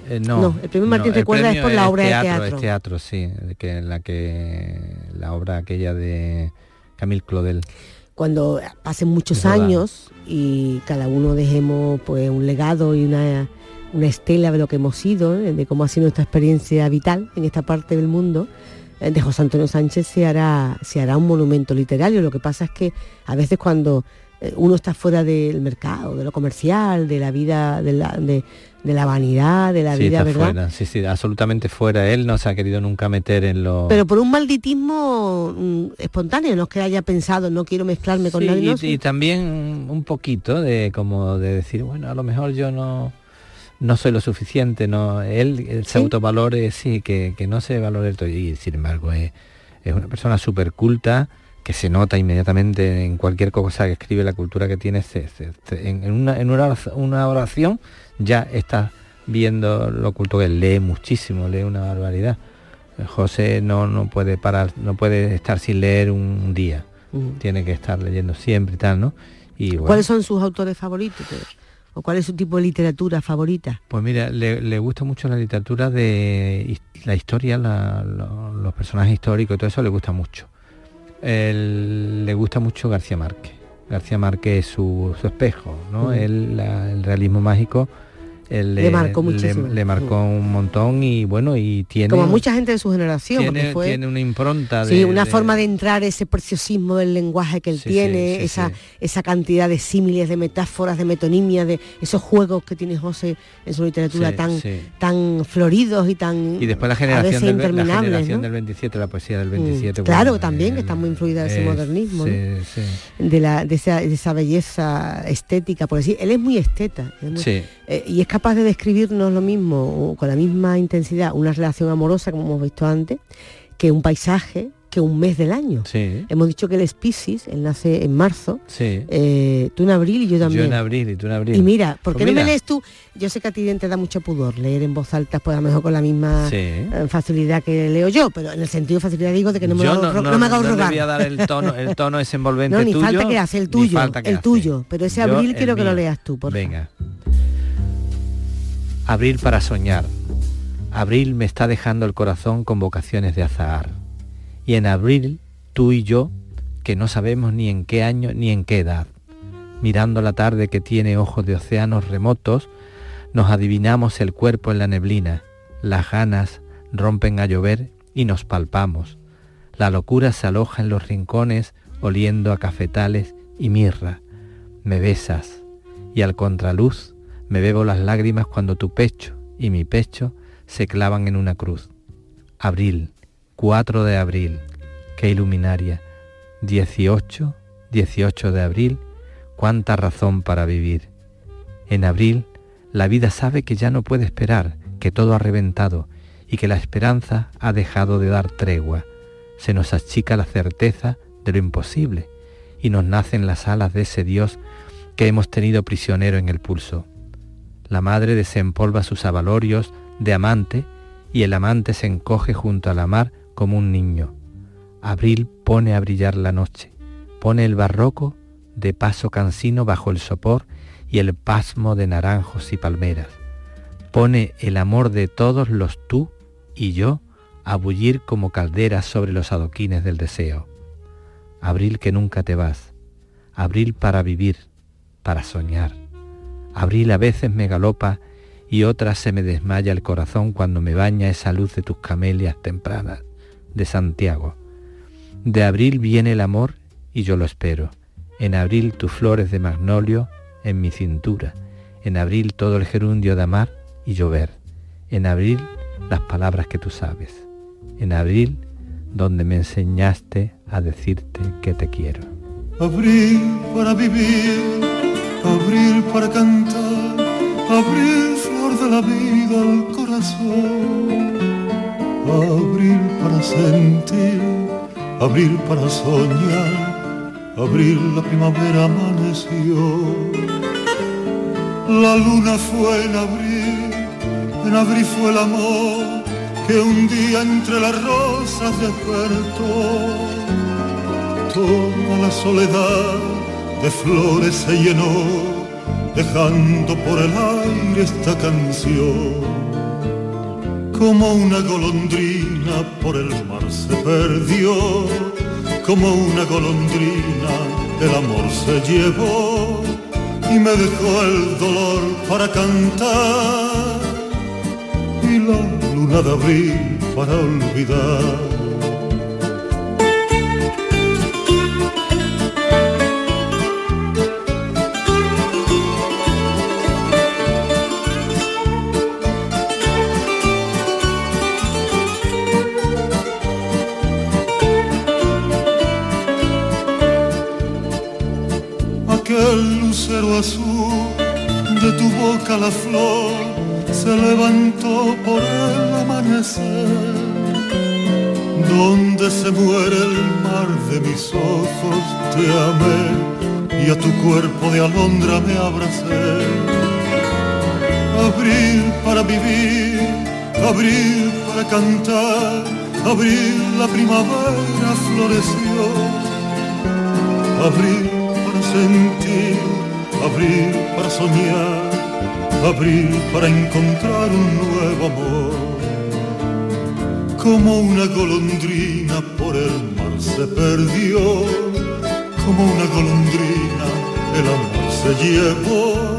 Speaker 10: Eh, no,
Speaker 9: No, el premio Martín
Speaker 10: el
Speaker 9: Recuerda es por la obra de
Speaker 10: teatro. Es teatro, sí, que la que la obra aquella de Camille Claudel.
Speaker 9: Cuando pasen muchos
Speaker 10: Es verdad.
Speaker 9: años y cada uno dejemos pues un legado y una, una estela de lo que hemos sido, ¿eh? de cómo ha sido nuestra experiencia vital en esta parte del mundo, eh, de José Antonio Sánchez se hará, se hará un monumento literario. Lo que pasa es que a veces cuando eh, uno está fuera del mercado, de lo comercial, de la vida, de la, de, de la vanidad, de la
Speaker 10: Sí,
Speaker 9: vida,
Speaker 10: está
Speaker 9: ¿verdad?
Speaker 10: fuera, sí, sí, absolutamente fuera. Él no se ha querido nunca meter en lo...
Speaker 9: Pero por un malditismo mm, espontáneo, no es que haya pensado, no quiero mezclarme con
Speaker 10: Sí,
Speaker 9: nadie. no,
Speaker 10: y, y también un poquito de como de decir, bueno, a lo mejor yo no no soy lo suficiente, no él, él se autovalore, sí, que, que no se valore todo. Y sin embargo es, es una persona súper culta que se nota inmediatamente en cualquier cosa que escribe, la cultura que tiene, se- se- se- en, una, en una oración ya está viendo lo culto que lee muchísimo, lee una barbaridad. José no, no puede parar, no puede estar sin leer un día.
Speaker 9: Mm.
Speaker 10: Tiene que estar leyendo siempre y tal, ¿no? Y bueno,
Speaker 9: ¿Cuáles son sus autores favoritos? ¿O cuál es su tipo de literatura favorita?
Speaker 10: Pues mira, le, le gusta mucho la literatura de la historia, la- lo- los personajes históricos y todo eso le gusta mucho. Le gusta mucho García Márquez. García Márquez es su, su espejo, ¿no?
Speaker 9: Mm.
Speaker 10: Él, la- el realismo mágico
Speaker 9: Le marcó muchísimo.
Speaker 10: le marcó un montón y bueno, y tiene...
Speaker 9: Como mucha gente de su generación,
Speaker 10: tiene,
Speaker 9: porque fue
Speaker 10: tiene una impronta de...
Speaker 9: sí, una
Speaker 10: de-
Speaker 9: forma de entrar ese preciosismo del lenguaje que él
Speaker 10: Sí,
Speaker 9: tiene,
Speaker 10: sí, sí,
Speaker 9: esa, esa cantidad de símiles, de metáforas, de metonimia, de esos juegos que tiene José en su literatura tan, tan floridos y tan
Speaker 10: Y después la generación, del, la generación
Speaker 9: ¿no?
Speaker 10: del 27, la poesía del
Speaker 9: Mm,
Speaker 10: 27.
Speaker 9: claro,
Speaker 10: bueno,
Speaker 9: también que
Speaker 10: él
Speaker 9: está muy influida de ese
Speaker 10: es-
Speaker 9: modernismo, de, la, de, esa, de esa belleza estética, por decir, él es muy esteta es muy- eh, y es capaz de describirnos lo mismo, con la misma intensidad, una relación amorosa, como hemos visto antes, que un paisaje, que un mes del año.
Speaker 10: Sí,
Speaker 9: Hemos dicho que es Piscis, él nace en marzo,
Speaker 10: sí.
Speaker 9: eh, tú en abril y yo también.
Speaker 10: Yo en abril y tú en abril.
Speaker 9: Y mira, ¿por
Speaker 10: Pues
Speaker 9: qué no me lees tú? Yo sé que a ti te da mucho pudor leer en voz alta, pues a lo mejor con la misma
Speaker 10: Sí.
Speaker 9: eh, facilidad que leo yo, pero en el sentido de facilidad digo de que no me,
Speaker 10: Yo
Speaker 9: lo hago no me rogar.
Speaker 10: voy a dar el tono, el tono ese envolvente
Speaker 9: No, ni
Speaker 10: tuyo.
Speaker 9: falta que hace el tuyo, el
Speaker 10: hace.
Speaker 9: tuyo, pero ese abril
Speaker 10: el
Speaker 9: quiero que lo leas tú, por favor.
Speaker 10: Abril para soñar. Abril me está dejando el corazón con vocaciones de azahar. Y en abril, tú y yo, que no sabemos ni en qué año ni en qué edad, mirando la tarde que tiene ojos de océanos remotos, nos adivinamos el cuerpo en la neblina, las ganas rompen a llover y nos palpamos. La locura se aloja en los rincones oliendo a cafetales y mirra. Me besas y al contraluz me bebo las lágrimas cuando tu pecho y mi pecho se clavan en una cruz. Abril, 4 de abril, qué iluminaria. 18, 18 de abril, cuánta razón para vivir. En abril, la vida sabe que ya no puede esperar, que todo ha reventado y que la esperanza ha dejado de dar tregua. Se nos achica la certeza de lo imposible y nos nacen las alas de ese Dios que hemos tenido prisionero en el pulso. La madre desempolva sus avalorios de amante y el amante se encoge junto a la mar como un niño. Abril pone a brillar la noche, pone el barroco de paso cansino bajo el sopor y el pasmo de naranjos y palmeras. Pone el amor de todos los tú y yo a bullir como calderas sobre los adoquines del deseo. Abril que nunca te vas, abril para vivir, para soñar. Abril a veces me galopa y otras se me desmaya el corazón cuando me baña esa luz de tus camelias tempranas de Santiago. De abril viene el amor y yo lo espero. En abril tus flores de magnolio en mi cintura. En abril todo el gerundio de amar y llover. En abril las palabras que tú sabes. En abril donde me enseñaste a decirte que te quiero.
Speaker 14: Abril para vivir, abril para cantar, abril flor de la vida al corazón. Abril para sentir, abril para soñar, abril la primavera amaneció. La luna fue en abril, en abril fue el amor que un día entre las rosas despertó toda la soledad de flores se llenó, dejando por el aire esta canción. Como una golondrina por el mar se perdió, como una golondrina el amor se llevó y me dejó el dolor para cantar y la luna de abril para olvidar. Boca la flor se levantó por el amanecer, donde se muere el mar de mis ojos, te amé y a tu cuerpo de alondra me abracé. Abril para vivir, abril para cantar, abril la primavera floreció, abril para sentir, abril para soñar, abril para encontrar un nuevo amor. Como una golondrina por el mar se perdió, como una golondrina el amor se llevó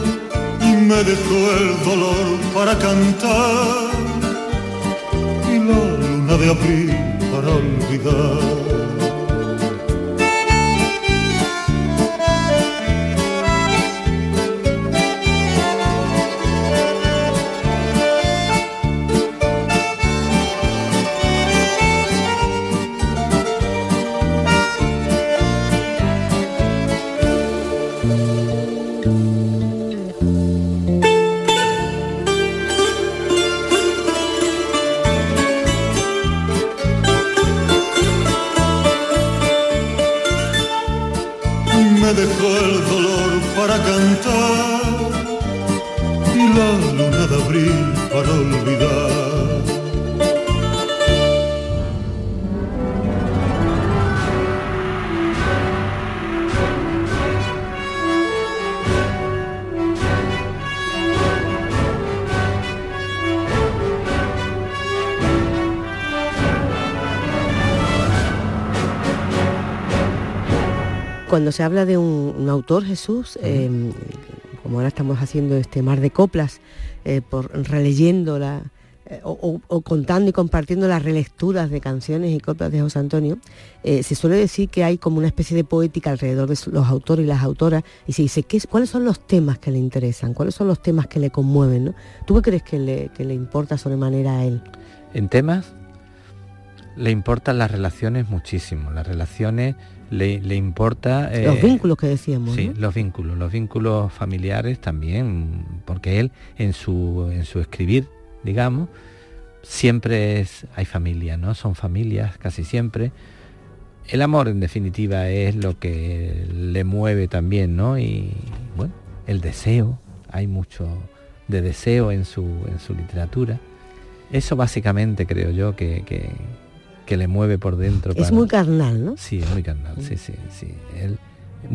Speaker 14: y me dejó el dolor para cantar y la luna de abril para olvidar.
Speaker 9: Cuando se habla de un, un autor, Jesús, eh, como ahora estamos haciendo este mar de coplas, eh, por releyendo la, eh, o, o- o contando y compartiendo las relecturas de canciones y coplas de José Antonio, eh, se suele decir que hay como una especie de poética alrededor de los autores y las autoras, y se dice, ¿qué es- ¿cuáles son los temas que le interesan? ¿Cuáles son los temas que le conmueven? ¿no? ¿Tú qué crees que le, que le importa sobremanera a él?
Speaker 10: En temas le importan las relaciones muchísimo. Las relaciones le, le importa... eh,
Speaker 9: los vínculos que decíamos.
Speaker 10: Sí,
Speaker 9: ¿no?
Speaker 10: los vínculos, los vínculos familiares también, porque él en su, en su escribir, digamos, siempre es, hay familia, ¿no? Son familias casi siempre. El amor, en definitiva, es lo que le mueve también, ¿no? Y bueno, el deseo, hay mucho de deseo en su, en su literatura. Eso básicamente creo yo que, que, que le mueve por dentro.
Speaker 9: Es
Speaker 10: para-
Speaker 9: muy carnal, ¿no?
Speaker 10: Sí, es muy carnal, sí, sí, sí. Él,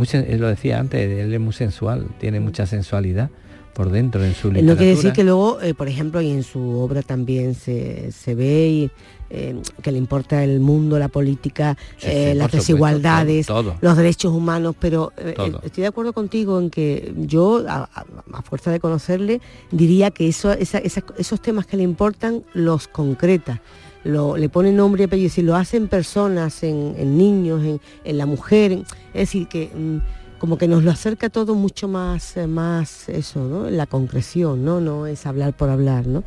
Speaker 10: sen- él lo decía antes, él es muy sensual, tiene mucha sensualidad por dentro en su
Speaker 9: Eh,
Speaker 10: literatura.
Speaker 9: No quiere decir que luego, eh, por ejemplo, y en su obra también se, se ve y, eh, que le importa el mundo, la política,
Speaker 10: Sí,
Speaker 9: eh, las
Speaker 10: supuesto,
Speaker 9: desigualdades,
Speaker 10: todo, todo.
Speaker 9: los derechos humanos, pero eh, eh, estoy de acuerdo contigo en que yo, a, a- a fuerza de conocerle, diría que eso, esa- esa- esos temas que le importan los concreta. Lo, le pone nombre y apellido, si lo hacen personas, en, en niños, en, en la mujer, es decir, que mm, como que nos lo acerca todo mucho más, eh, más eso, ¿no? La concreción, ¿no? No es hablar por hablar, ¿no?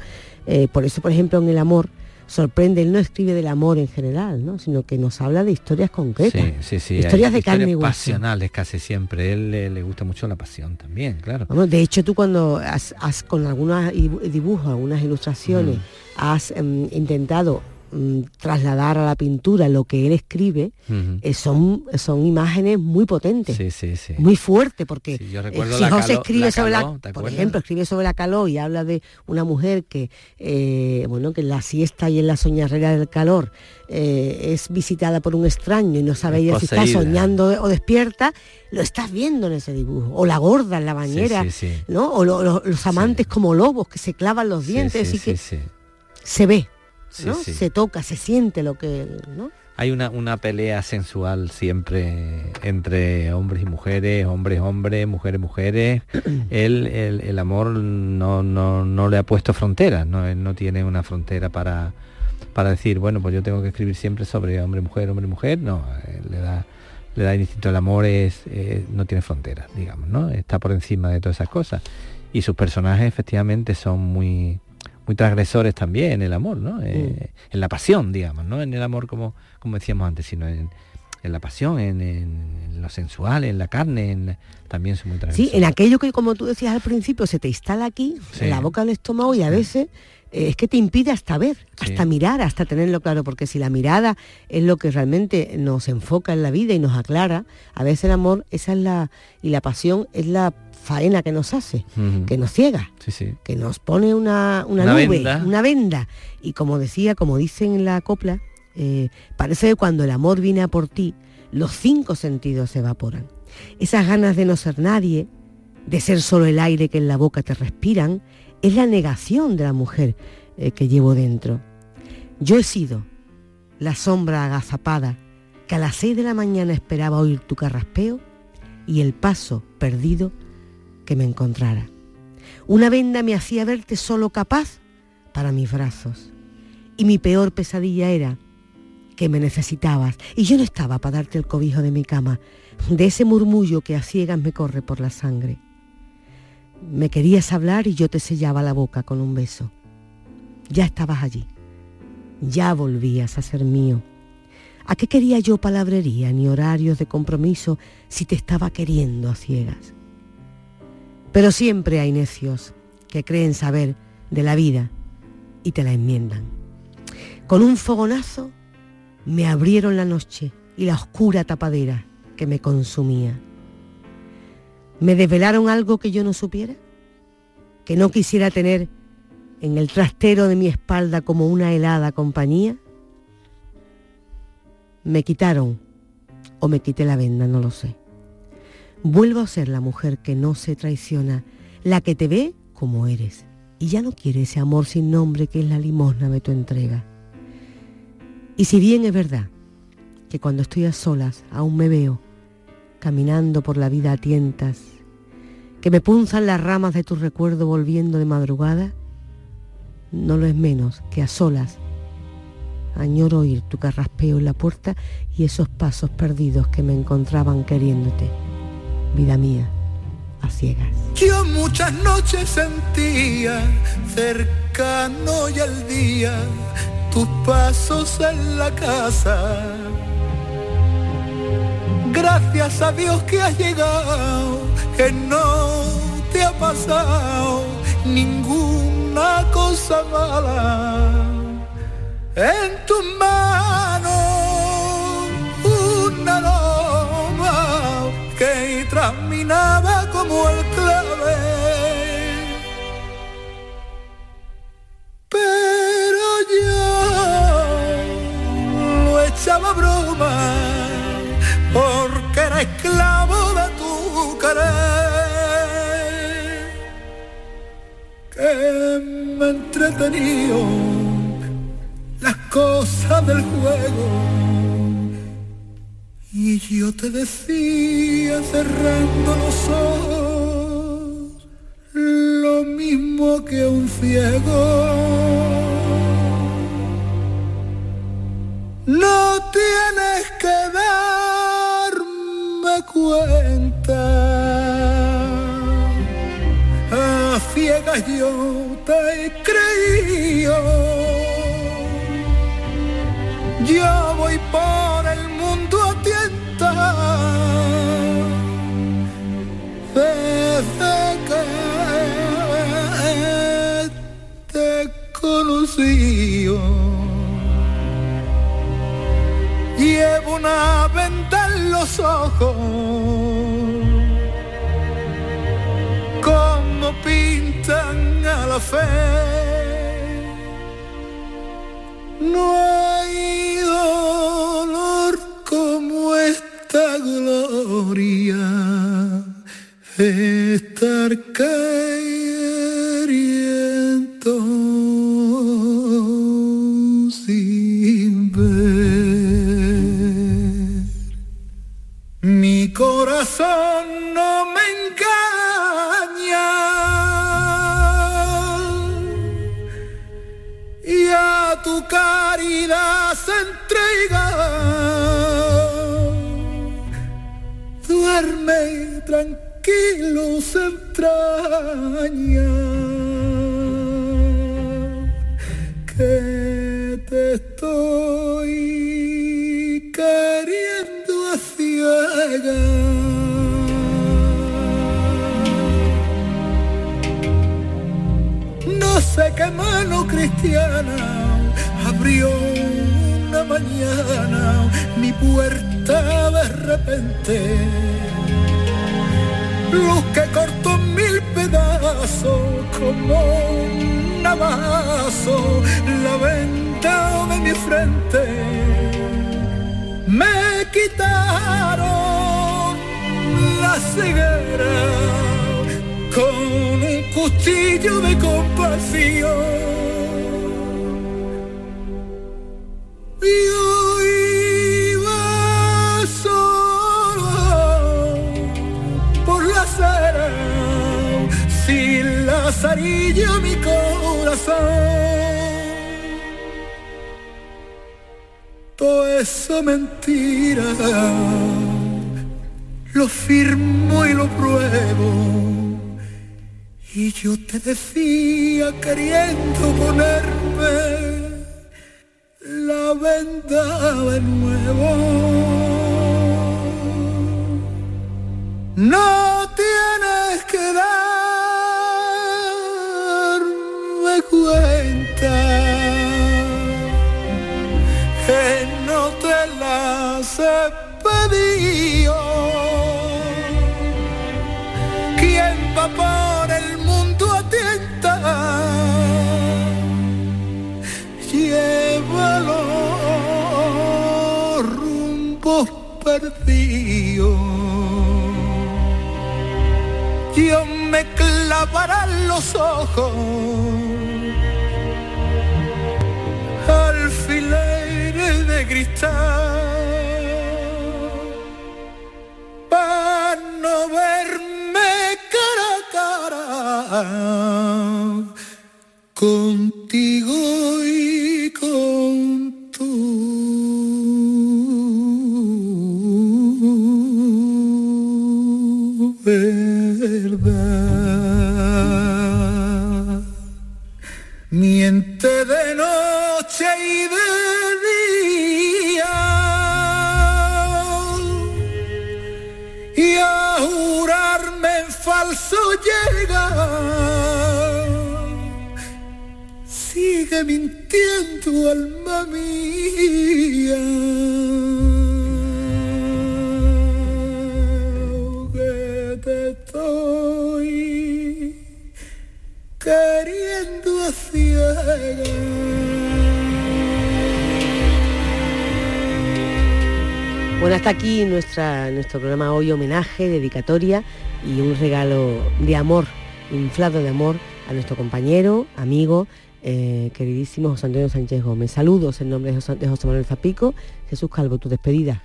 Speaker 9: Eh, por eso, por ejemplo, en el amor sorprende, él no escribe del amor en general, ¿no? Sino que nos habla de historias concretas.
Speaker 10: Sí, sí, sí.
Speaker 9: Historias de carne y hueso.
Speaker 10: pasionales casi siempre. Él le, le gusta mucho la pasión también, claro.
Speaker 9: De hecho, tú cuando has, has con algunos dibu- dibujos, algunas ilustraciones,
Speaker 10: Mm.
Speaker 9: Has em, intentado mm, trasladar a la pintura lo que él escribe, eh, son, son imágenes muy potentes.
Speaker 10: Sí, sí, sí.
Speaker 9: Muy fuerte, porque
Speaker 10: yo
Speaker 9: eh,
Speaker 10: recuerdo
Speaker 9: si
Speaker 10: la
Speaker 9: José
Speaker 10: caló-
Speaker 9: escribe
Speaker 10: la
Speaker 9: sobre
Speaker 10: caló,
Speaker 9: la,
Speaker 10: ¿te
Speaker 9: por ejemplo, escribe sobre la calor y habla de una mujer que, eh, bueno, que en la siesta y en la soñarrera del calor es visitada por un extraño y no sabe ella si está soñando o despierta, lo estás viendo en ese dibujo. O la gorda en la bañera. ¿no? O lo- lo- los amantes como lobos que se clavan los dientes,
Speaker 10: sí,
Speaker 9: que. Se ve, ¿no?
Speaker 10: sí.
Speaker 9: Se toca, se siente lo que, ¿no?
Speaker 10: Hay una, una pelea sensual siempre entre hombres y mujeres, hombres, hombres, mujeres, mujeres. Él, el, el amor no, no, no le ha puesto fronteras, no, Él no tiene una frontera para, para decir, bueno, pues yo tengo que escribir siempre sobre hombre, mujer, hombre, mujer. No, él le da, le da instinto. El amor es, eh, no tiene fronteras, digamos, ¿no? Está por encima de todas esas cosas. Y sus personajes efectivamente son muy muy transgresores también en el amor, ¿no? Eh, en la pasión, digamos, no en el amor como, como decíamos antes, sino en, en la pasión, en, en lo sensual, en la carne, en, también son muy
Speaker 9: Sí,
Speaker 10: transgresores.
Speaker 9: en aquello que como tú decías al principio se te instala aquí,
Speaker 10: Sí.
Speaker 9: en la boca del estómago y a veces eh, es que te impide hasta ver,
Speaker 10: Sí.
Speaker 9: hasta mirar, hasta tenerlo claro, porque si la mirada es lo que realmente nos enfoca en la vida y nos aclara, a veces el amor, esa es la, y la pasión es la faena que nos hace, que nos ciega,
Speaker 10: Sí, sí.
Speaker 9: que nos pone una, una
Speaker 10: Una
Speaker 9: nube,
Speaker 10: venda.
Speaker 9: una venda. Y como decía, como dicen en la copla, eh, parece que cuando el amor viene a por ti, los cinco sentidos se evaporan. Esas ganas de no ser nadie, de ser solo el aire que en la boca te respiran, es la negación de la mujer eh, que llevo dentro. Yo he sido la sombra agazapada que a las seis de la mañana esperaba oír tu carraspeo y el paso perdido que me encontrara. Una venda me hacía verte solo capaz para mis brazos. Y mi peor pesadilla era que me necesitabas y yo no estaba para darte el cobijo de mi cama, de ese murmullo que a ciegas me corre por la sangre. Me querías hablar y yo te sellaba la boca con un beso. Ya estabas allí. Ya volvías a ser mío. ¿A qué quería yo palabrería ni horarios de compromiso si te estaba queriendo a ciegas? Pero siempre hay necios que creen saber de la vida y te la enmiendan. Con un fogonazo me abrieron la noche y la oscura tapadera que me consumía. ¿Me desvelaron algo que yo no supiera? ¿Que no quisiera tener en el trastero de mi espalda como una helada compañía? Me quitaron o me quité la venda, no lo sé. Vuelvo a ser la mujer que no se traiciona, la que te ve como eres y ya no quiere ese amor sin nombre que es la limosna de tu entrega. Y si bien es verdad que cuando estoy a solas aún me veo caminando por la vida a tientas, que me punzan las ramas de tu recuerdo volviendo de madrugada, no lo es menos que a solas añoro oír tu carraspeo en la puerta y esos pasos perdidos que me encontraban queriéndote, vida mía, a ciegas.
Speaker 15: Yo muchas noches sentía cercano y al día tus pasos en la casa. Gracias a Dios que has llegado, que no te ha pasado ninguna cosa mala. En tus manos una loma que traminaba como el decía cerrando los ojos lo mismo que un ciego los ojos, como pintan a la fe. No hay dolor como esta gloria estar entrega. Duerme tranquilo, se entraña. Que te estoy queriendo ciega. No sé qué mano cristiana abrió mañana mi puerta de repente. Luz que cortó mil pedazos como un navazo la venta de mi frente. Me quitaron la ceguera con un cuchillo de compasión. Por la acera, sin lazarillo mi corazón. Todo eso mentira, lo firmo y lo pruebo. Y yo te decía queriendo ponerme venda de nuevo. No tienes que darme cuenta que no te las he pedido. ¿Quién va me clavará los ojos. Alfileres de cristal. Para no verme cara a cara sigue mintiendo, alma mía. Que te estoy queriendo a.
Speaker 9: Bueno, hasta aquí nuestra, nuestro programa hoy, homenaje, dedicatoria y un regalo de amor, inflado de amor a nuestro compañero, amigo, eh, queridísimo José Antonio Sánchez Gómez. Saludos en nombre de José, de José Manuel Zapico. Jesús Calvo, tu despedida.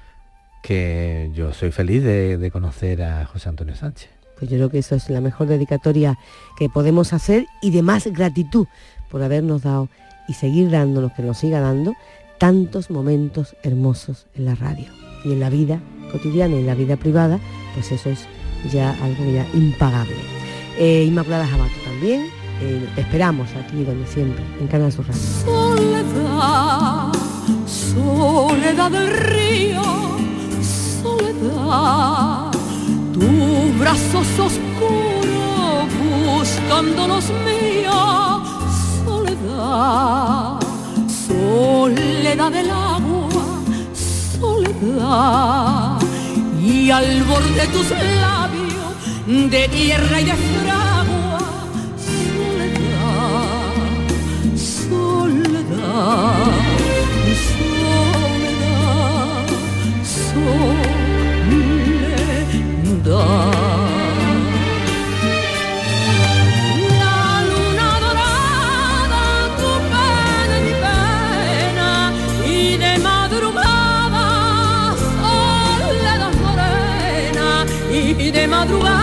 Speaker 10: Que yo soy feliz de, de conocer a José Antonio Sánchez.
Speaker 9: Pues yo creo que eso es la mejor dedicatoria que podemos hacer y de más gratitud por habernos dado y seguir dándonos, que nos siga dando, tantos momentos hermosos en la radio y en la vida cotidiana y en la vida privada, pues eso es ya algo ya impagable. Eh, Inmaculada Jabato también, eh, te esperamos aquí donde siempre, en Canal Sur Radio.
Speaker 16: Soledad, soledad del río, soledad, tus brazos oscuros buscando los míos, soledad, soledad del agua, soledad, y al borde tus labios de tierra y de fresco La luna dorada, tu pena mi pena, y de madrugada oh, soledad morena, y de madruga.